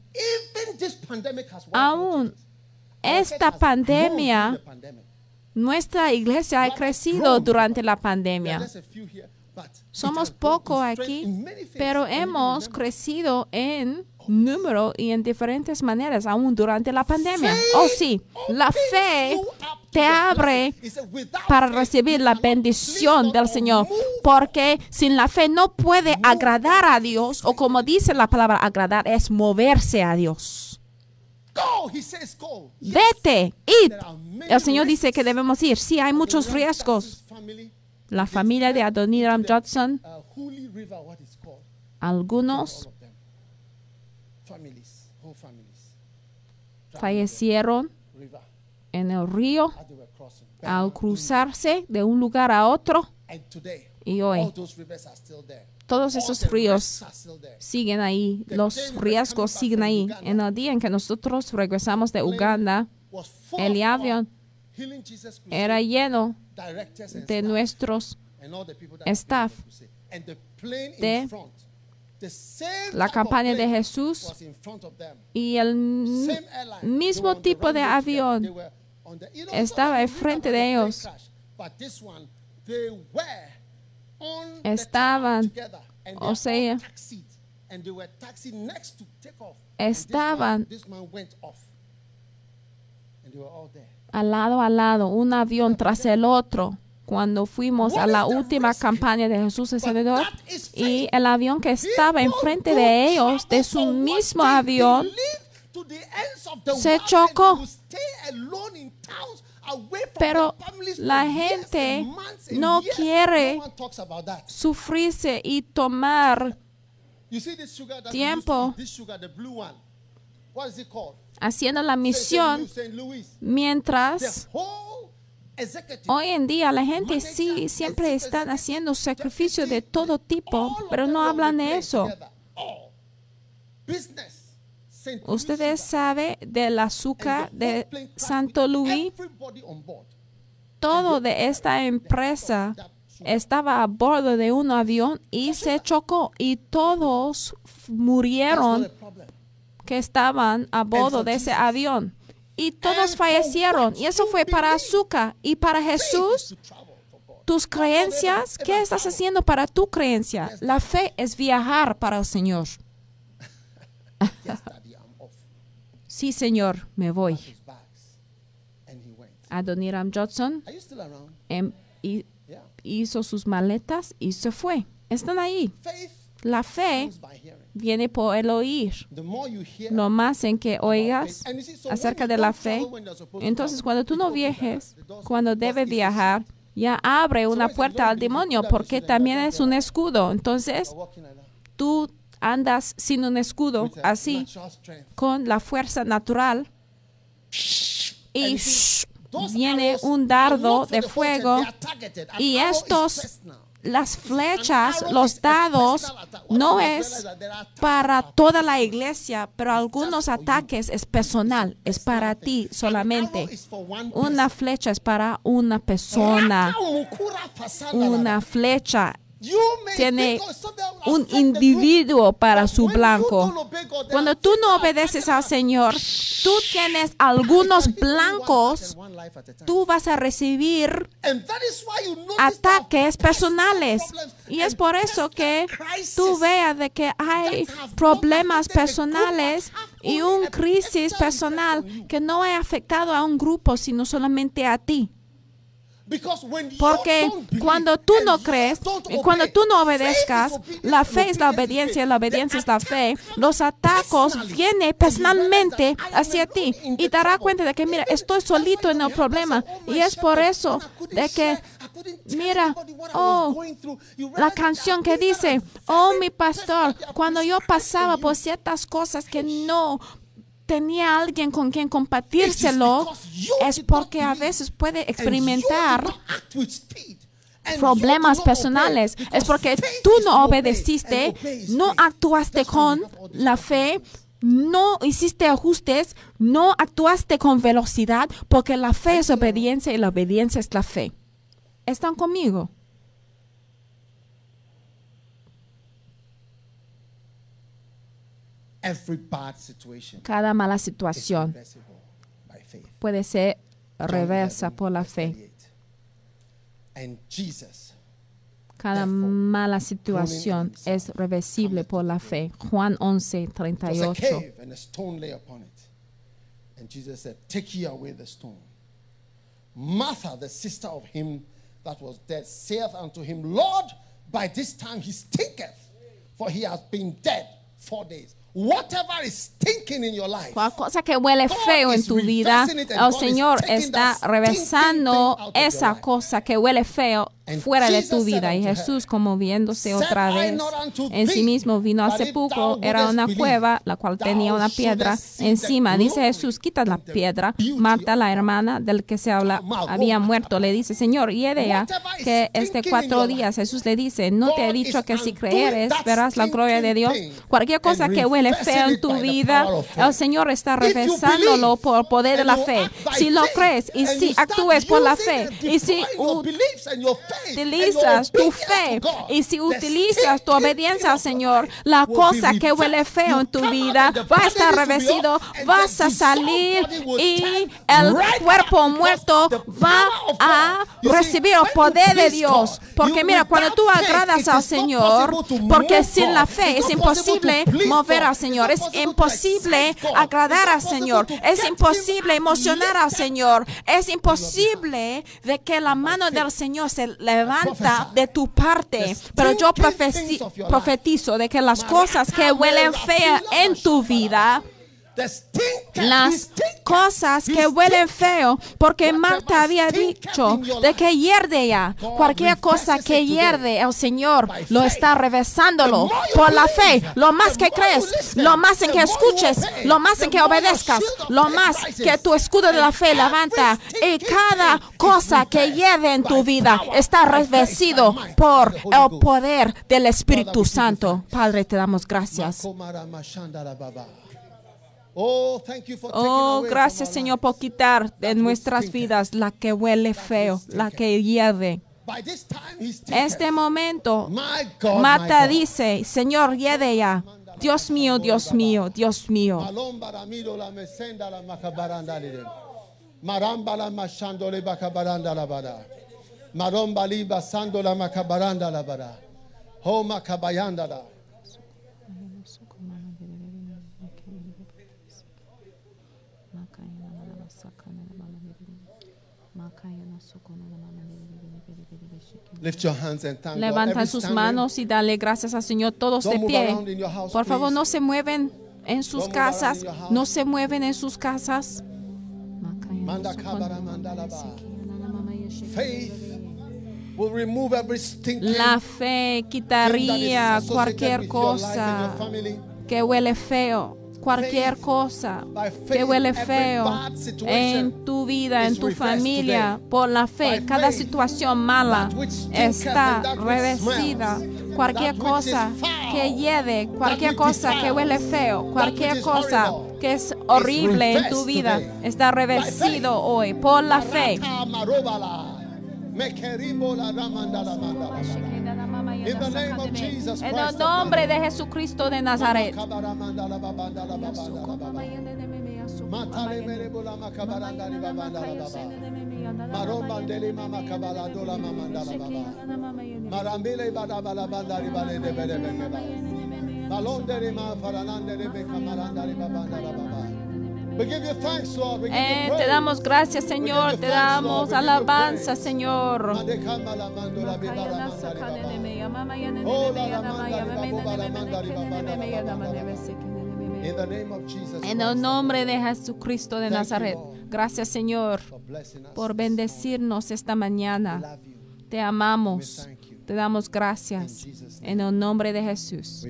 Aún esta pandemia, nuestra iglesia ha crecido durante la pandemia. Somos poco aquí, pero hemos crecido en número y en diferentes maneras aún durante la pandemia. Oh sí, la fe te abre para recibir la bendición del Señor, porque sin la fe no puede agradar a Dios, o como dice la palabra agradar, es moverse a Dios. Vete, id. El Señor dice que debemos ir. Sí, hay muchos riesgos. La familia de Adoniram called, algunos fallecieron en el río al cruzarse de un lugar a otro y hoy todos esos ríos siguen ahí, los riesgos siguen ahí. En el día en que nosotros regresamos de Uganda, el avión era lleno de nuestros staff de la campaña de Jesús was in front of them. y el mismo tipo de avión estaba enfrente de ellos. Estaban, o sea, estaban al lado a lado, un avión tras el otro, cuando fuimos a la última campaña de Jesús el Salvador, y el avión que estaba enfrente de ellos, de su mismo avión, se chocó. Pero la gente no quiere sufrirse y tomar tiempo haciendo la misión mientras hoy en día la gente sí siempre están haciendo sacrificio de todo tipo, pero no hablan de eso. Ustedes saben del azúcar de Santo Luis, todo de esta empresa estaba a bordo de un avión y se chocó y todos murieron que estaban a bordo de ese avión. Y todos fallecieron. y eso fue para azúcar y para Jesús. tus creencias ¿qué estás haciendo para tu creencia? la fe es viajar para el Señor. Sí Señor me voy. Adoniram Johnson em, hizo sus maletas y se fue. Están ahí la fe viene por el oír. Lo más en que oigas acerca de la fe, entonces cuando tú no viajes, cuando debes viajar, ya abre una puerta al demonio porque también es un escudo. Entonces tú andas sin un escudo, así, con la fuerza natural y viene un dardo de fuego y estos las flechas, los dados, no es para toda la iglesia, pero algunos ataques es personal, es para ti solamente. Una flecha es para una persona. Una flecha tiene un individuo para su blanco. Cuando tú no obedeces al Señor, tú tienes algunos blancos, tú vas a recibir ataques personales. Y es por eso que tú veas de que hay problemas personales y un crisis personal que no ha afectado a un grupo, sino solamente a ti. Because when you Porque cuando tú no crees cuando tú no obedezcas, la fe es la obediencia la obediencia es la fe. Los atacos vienen personalmente hacia ti y trouble. cuenta de que, mira, estoy solito en el problema. Y es por eso de que, mira, oh, la canción que dice, oh mi pastor, cuando yo pasaba por ciertas cosas que no tenía alguien con quien compartírselo, es porque a veces puede experimentar problemas personales. Es porque tú no obedeciste, no actuaste con la fe, no hiciste ajustes, no actuaste con velocidad, porque la fe es obediencia y la obediencia es la fe. ¿Están conmigo? Every bad situation Cada mala situación reversible by faith. puede ser reversa 11, por la fe. 38. And Jesus, Cada mala situación es reversible por la fe. Juan 11, it was a 38. cave and a stone lay upon it. And Jesus said, Take ye away the stone. Martha, the sister of him that was dead, saith unto him, Lord, by this time he stinketh, for he has been dead four days. Whatever is stinking in your life, Cual cosa que huele feo en tu vida, el Señor está reversando esa cosa que huele feo fuera de tu vida. Y Jesús, como viéndose otra vez en sí mismo, vino poco, thou era una cueva, la cual tenía una piedra encima. Dice Jesús, quita la piedra. Marta, la hermana del que se habla, había oh, muerto, le dice, Señor, y ella, que este cuatro días, Jesús le dice, no te he dicho que si that verás la gloria de Dios. Cualquier cosa que huele feo en tu vida, el Señor está reversándolo por poder de la fe. Si lo crees y si actúes por la fe y si utilizas tu fe. Y si utilizas tu obediencia al Señor, la cosa que huele feo en tu vida va a estar revestido, vas a salir y el cuerpo muerto va a recibir el poder de Dios. Porque mira, cuando tú agradas al Señor, porque sin la fe es imposible mover al Señor, es imposible agradar al Señor, es imposible emocionar al Señor, es imposible de que la mano del Señor se levanta de tu parte. Pero yo profetizo de que las cosas que huelen fea en tu vida, las cosas que huelen feo, porque Marta había dicho de que hierde ya. Cualquier cosa que hierde, el Señor lo está reversándolo por la fe. Lo más que crees, lo más en que escuches, lo más en que obedezcas, lo más que tu escudo de la fe levanta. Y cada cosa que hierde en tu vida está revestido por el poder del Espíritu Santo. Padre, te damos gracias. Oh, Oh, gracias Señor por quitar de nuestras vidas la que huele feo, la que stinketh. Este momento, God. dice, Señor, hiede ya. Dios mío, Dios mío, Dios mío. Malomba la mido la mesenda la makabaranda lide. Maramba la mashando le bakabaranda la bada. Maromba li basando la makabaranda la bada. Ho makabayanda la. Lift your hands and thank God. Levantan sus manos y dale gracias al Señor. Todos de pie. Por favor, no se mueven en sus casas, no se mueven en sus casas. La fe quitaría cualquier cosa que huele feo, cualquier cosa que huele feo en tu vida, en tu familia, por la fe. Cada situación mala está revestida. Cualquier cosa que hiede, cualquier cosa que huele feo, cualquier cosa que es horrible en tu vida, está revestido hoy por la fe. En el nombre de Jesucristo de Nazaret. Maromandele mama Eh, te damos gracias, Señor. Te damos alabanza. Señor. En el nombre de Jesucristo de Nazaret. Gracias, Señor, por bendecirnos esta mañana. Te amamos. Te damos gracias. En el nombre de Jesús.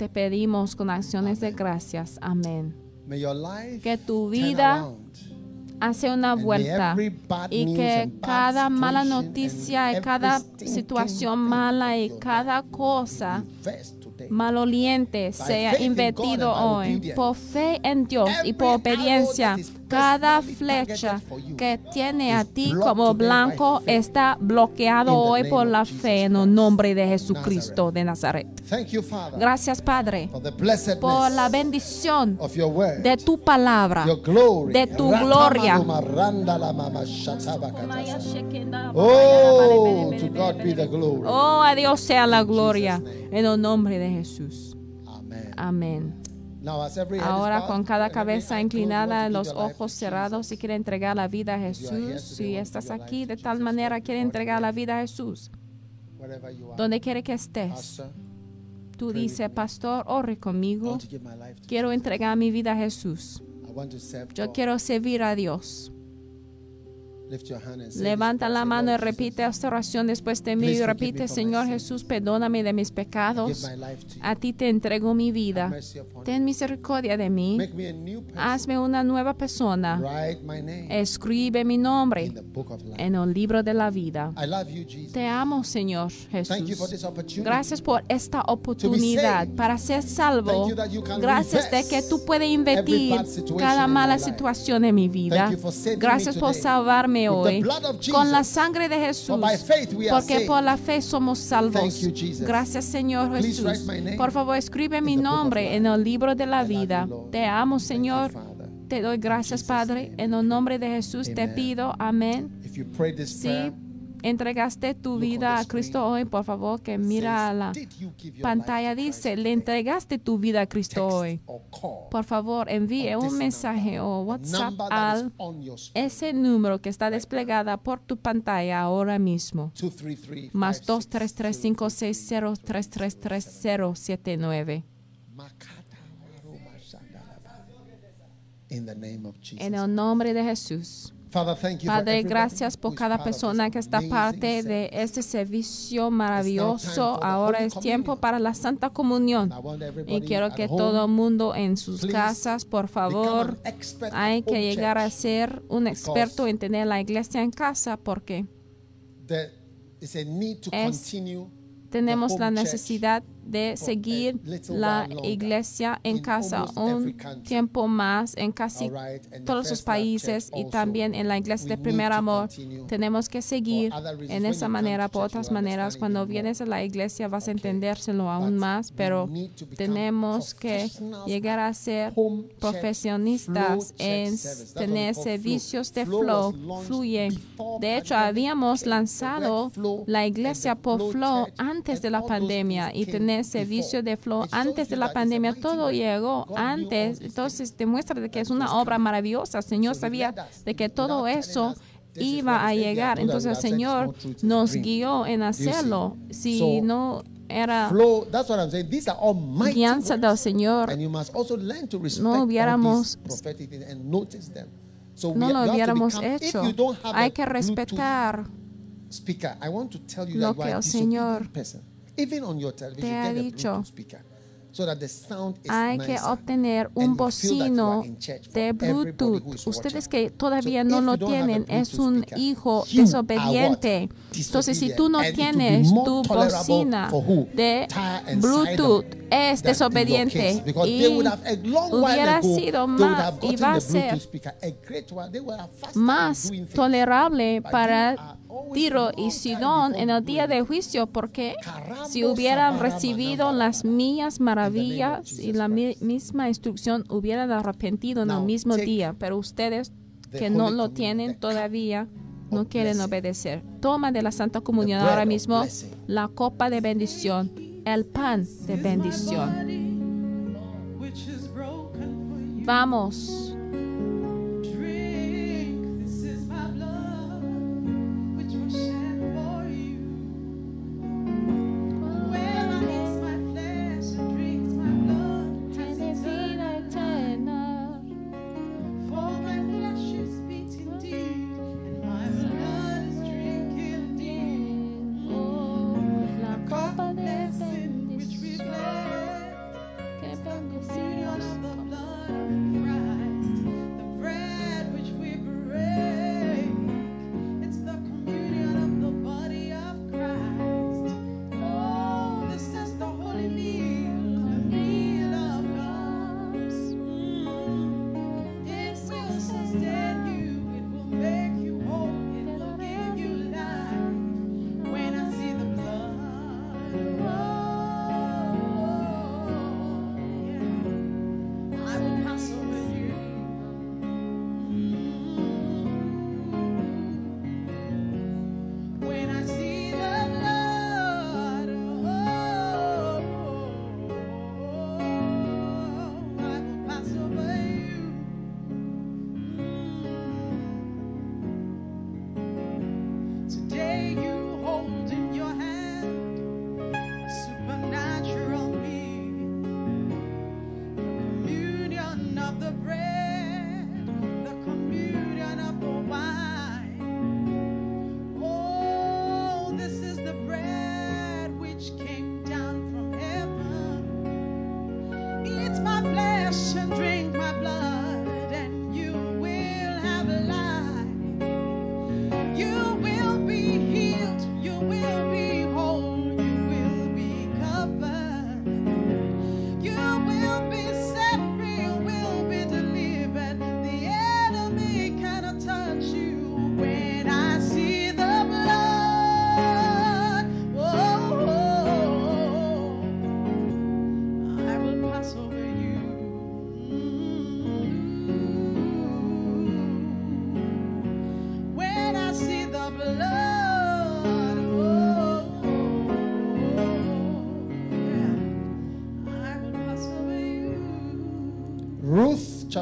Te pedimos con acciones de gracias. Amén. Que tu vida hace una vuelta y que cada mala noticia y cada situación mala y cada cosa maloliente sea invertido hoy por fe en Dios y por obediencia. Cada flecha que tiene a ti como blanco está bloqueado hoy por la fe en el nombre de Jesucristo de Nazaret. Thank you, Father, Gracias, Padre, por la bendición de tu palabra. de tu gloria. Oh, to God be the glory. Oh, a Dios sea la gloria en el nombre de Jesús. Amén. Ahora con cada cabeza inclinada, los ojos cerrados, si quiere entregar la vida a Jesús, si estás aquí de tal manera quiere entregar la vida a Jesús, donde quiere que estés, tú dices, pastor, ore conmigo, quiero entregar mi vida a Jesús, yo quiero servir a Dios. Levanta la mano y repite esta oración después de mí y repite, Señor. Jesús, perdóname de mis pecados. A ti te entrego mi vida. Ten misericordia de mí. Hazme una nueva persona. Escribe mi nombre en el libro de la vida. Te amo, Señor Thank you for Jesús. this opportunity. Gracias por esta oportunidad para ser salvo. Gracias de que tú puedes invertir cada mala situación en mi vida. Gracias por salvarme Hoy. Con la sangre de Jesús. Porque por la fe somos salvos. Gracias, Señor Jesús. Por favor, escribe mi nombre en el libro de la vida. Te amo, Señor. Te doy gracias, Padre. En el nombre de Jesús te pido. Amén. Si entregaste tu vida a Cristo hoy, por favor, que mira la pantalla. Dice, le entregaste tu vida a Cristo hoy. Por favor, envíe un mensaje o WhatsApp al ese número que está desplegada por tu pantalla ahora mismo. 233 Más 5602. 233-560-333-079. Makata Maruma Shandalaba. In the name of Jesus. En el nombre de Jesús. Padre, gracias por cada persona que está parte de este servicio maravilloso. Ahora es tiempo para la Santa Comunión. Y quiero que todo el mundo en sus casas, por favor, hay que llegar a ser un experto en tener la iglesia en casa porque Es- tenemos la necesidad de seguir la iglesia en casa un tiempo más en casi todos los países y también en la iglesia de primer amor. Tenemos que seguir en esa manera, por otras maneras. Cuando vienes a la iglesia vas a entendérselo aún más, pero tenemos que llegar a ser profesionistas en tener servicios de Flow flow, was launched fluye. before De hecho, habíamos lanzado la iglesia por flow antes de la pandemia y came servicio de flow antes de la pandemia. Todo llegó antes. Entonces demuestra de que es una obra maravillosa. El Señor sabía de que todo eso iba a llegar. Entonces el Señor nos guió en hacerlo. Si no era guianza del. Señor, no hubiéramos- no lo hubiéramos hecho. Hay que respetar lo que el Señor. Even on your television, te ha get dicho. Speaker so that the sound is hay que nicer. obtener And un bocino de Bluetooth. Ustedes que todavía So no lo tienen, es un speaker, hijo desobediente. Entonces, si tú no tienes tu bocina de Bluetooth, es your desobediente y hubiera sido más y va a ser más tolerable para Tiro y Sidón en el día de juicio, porque si hubieran recibido las mías maravillas y la mi- misma instrucción, hubieran arrepentido en el mismo día, pero ustedes que no lo tienen todavía no quieren obedecer. Toma de la Santa Comunión ahora mismo la copa de bendición, el pan de bendición. which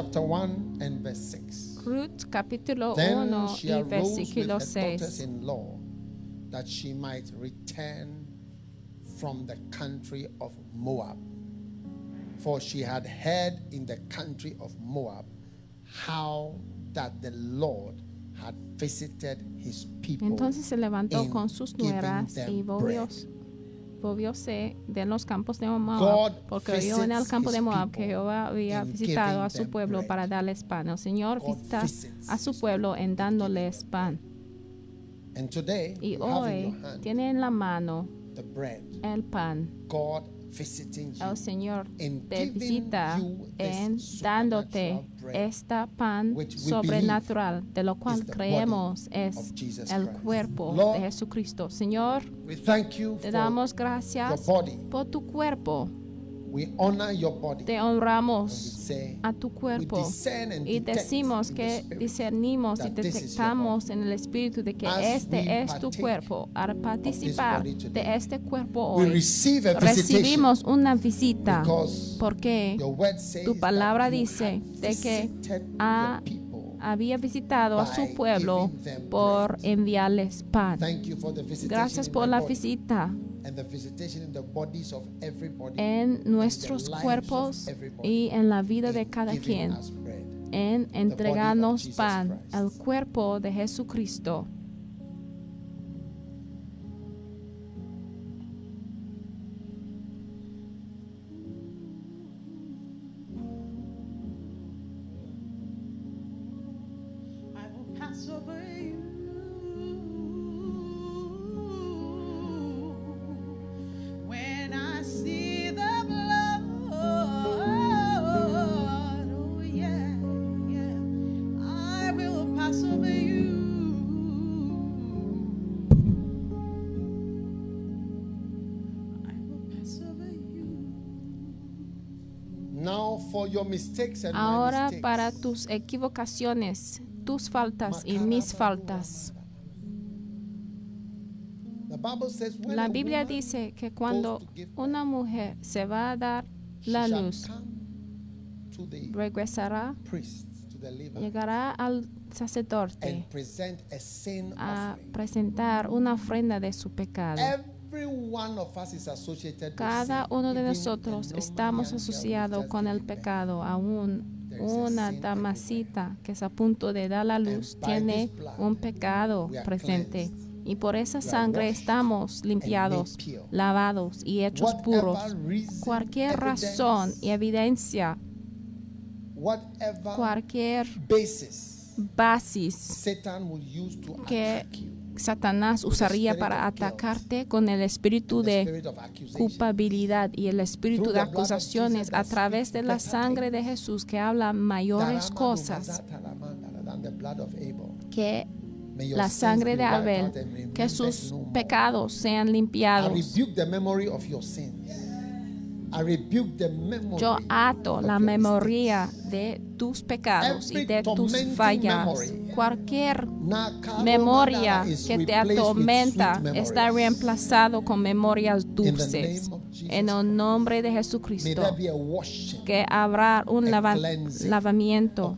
chapter 1 and verse 6. Ruth capítulo Then 1 she y arose with her versículo 6. daughters in law that she might return from the country of Moab. For she had heard in the country of Moab how that the Lord had visited his people. Entonces se levantó in con sus nueras y volvió- volvióse de los campos de Moab, God porque oyó en el campo de Moab que Jehová había visitado a su pueblo para darles pan. El Señor visita a su pueblo en dándoles pan. And today, Y hoy tiene en la mano the bread. el pan. El Señor te visita en dándote esta pan sobrenatural, de lo cual creemos es el cuerpo de Jesucristo. Señor, te damos gracias por tu cuerpo. We honor your body. Te honramos a tu cuerpo y decimos que discernimos y detectamos en el espíritu de que este es tu cuerpo. Al participar de este cuerpo hoy, recibimos una visita porque tu palabra dice de que ha- había visitado a su pueblo por enviarles pan. Thank you for the visitation Gracias por la visita en nuestros cuerpos y en la vida de cada quien, en entregarnos pan, el cuerpo de Jesucristo. Your mistakes and my Ahora mistakes. para tus equivocaciones, tus faltas y mis faltas. La Biblia dice que cuando una mujer se va a dar la luz, regresará, llegará al sacerdote a presentar una ofrenda de su pecado. Cada uno de nosotros estamos asociados con el pecado. Aún una damasita que es a punto de dar la luz tiene un pecado presente. Y por esa sangre estamos limpiados, lavados y hechos puros. Cualquier razón y evidencia, cualquier basis que. Satanás usaría para atacarte con el espíritu de culpabilidad y el espíritu de acusaciones a través de la sangre de Jesús que habla mayores cosas. que la sangre de Abel, que sus pecados sean limpiados. Yo ato la memoria de tus pecados y de tus fallas. Cualquier memoria que te atormenta está reemplazado con memorias dulces. En el nombre de Jesucristo, que habrá un lava- lavamiento,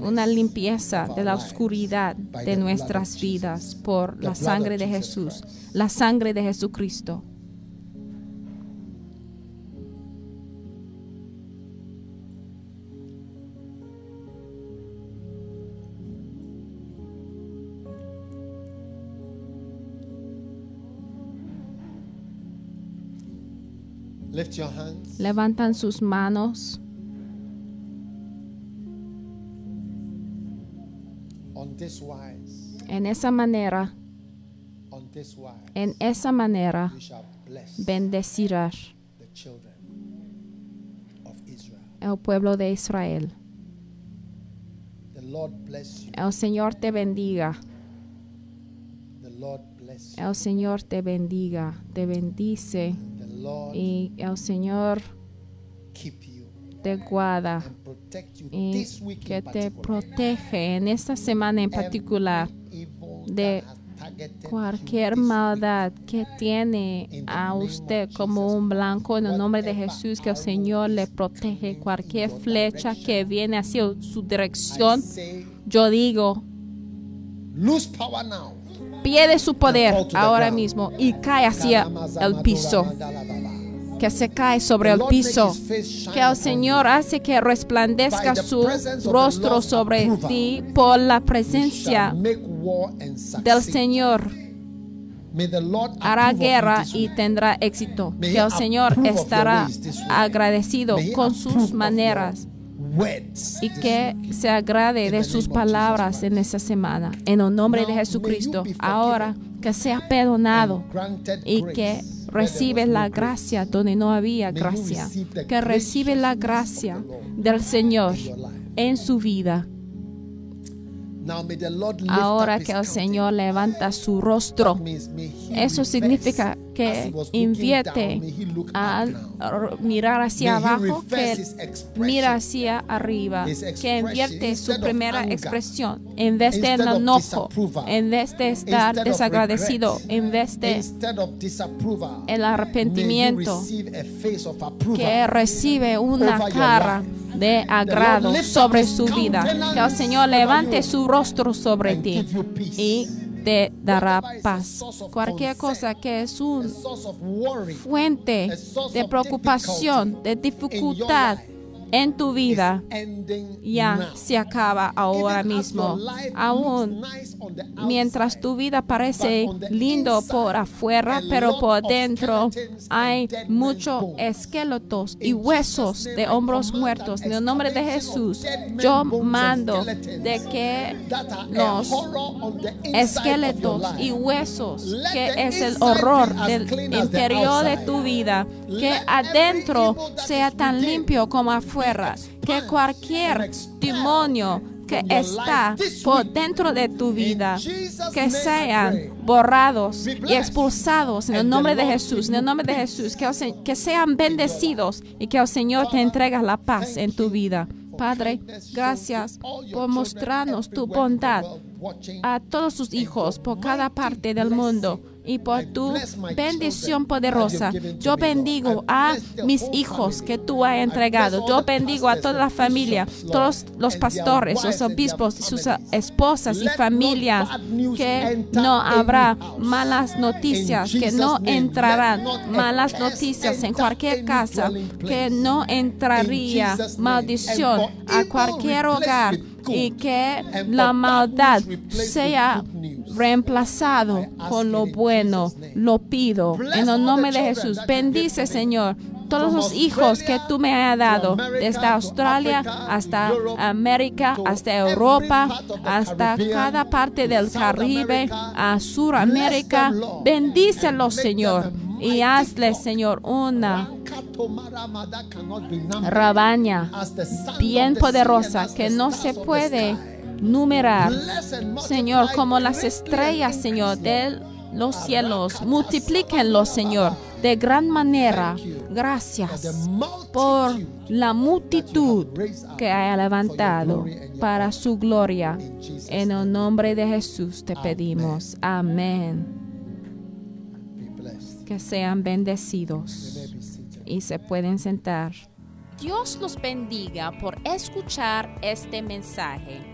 una limpieza de la oscuridad de nuestras vidas por la sangre de Jesús, la sangre de Jesucristo. Lift your hands. Levantan sus manos On this wise, en esa manera, on this wise, en esa manera you shall bless bendecirás the children of Israel. el pueblo de Israel. The Lord bless you. El Señor te bendiga, The Lord bless you. el Señor te bendiga, te bendice y el Señor te guarda y que in te particular. protege en esta semana en particular de cualquier maldad que tiene a usted como un blanco en el nombre de Jesús, que el Señor le protege cualquier flecha que viene hacia su dirección. Yo digo, now. pierde su poder ahora mismo y cae hacia el piso, que se cae sobre el piso. Que el Señor hace que resplandezca su rostro sobre ti por la presencia del. Señor. Hará guerra y tendrá éxito. Que el Señor estará agradecido con sus maneras words y que se agrade de sus palabras en esa semana. En el nombre de Jesucristo. Ahora que sea perdonado y que where there recibe was no la gracia donde no había gracia. Que recibe la gracia del Señor en su vida. Ahora que el. Señor levanta su rostro. Eso significa que invierte a mirar hacia abajo, que mira hacia arriba, que invierte su primera expresión, en vez de enojo, en vez de estar desagradecido, en vez de el arrepentimiento, que recibe una cara de agrado sobre su vida, que el Señor levante su rostro sobre ti y te dará paz. Cualquier cosa que es A un source of worry. fuente de preocupación, de dificultad en tu vida, ya se acaba ahora mismo. Aún mientras tu vida parece lindo por afuera, pero por dentro hay muchos esqueletos y huesos de hombros muertos. En el nombre de Jesús, yo mando de que los esqueletos y huesos, que es el horror del interior de tu vida, que adentro sea tan limpio como afuera, que cualquier demonio que está por dentro de tu vida, que sean borrados y expulsados en el nombre de Jesús, en el nombre de Jesús, que, que sean bendecidos y que el Señor te entregue la paz en tu vida. Padre, gracias por mostrarnos tu bondad a todos sus hijos por cada parte del mundo y por tu bendición poderosa. Yo bendigo a mis hijos que tú has entregado. Yo bendigo a toda la familia, todos los pastores, los obispos sus esposas y familias, que no habrá malas noticias, que no entrarán malas noticias en cualquier casa, que no entraría maldición a cualquier hogar y que la maldad sea. Reemplazado con lo bueno. Lo pido en el nombre de Jesús. Bendice. Señor, todos los hijos que tú me has dado, desde Australia hasta América, hasta Europa, hasta cada parte del Caribe, a Suramérica. Bendícelos, Señor, y hazles. Señor, una rabaña bien poderosa que no se puede. Numerar. Señor, como las estrellas, Señor, de los cielos. Multiplíquenlos, Señor, de gran manera. Gracias por la multitud que haya levantado para su gloria. En el nombre de Jesús te pedimos. Amén. Que sean bendecidos y se pueden sentar. Dios los bendiga por escuchar este mensaje.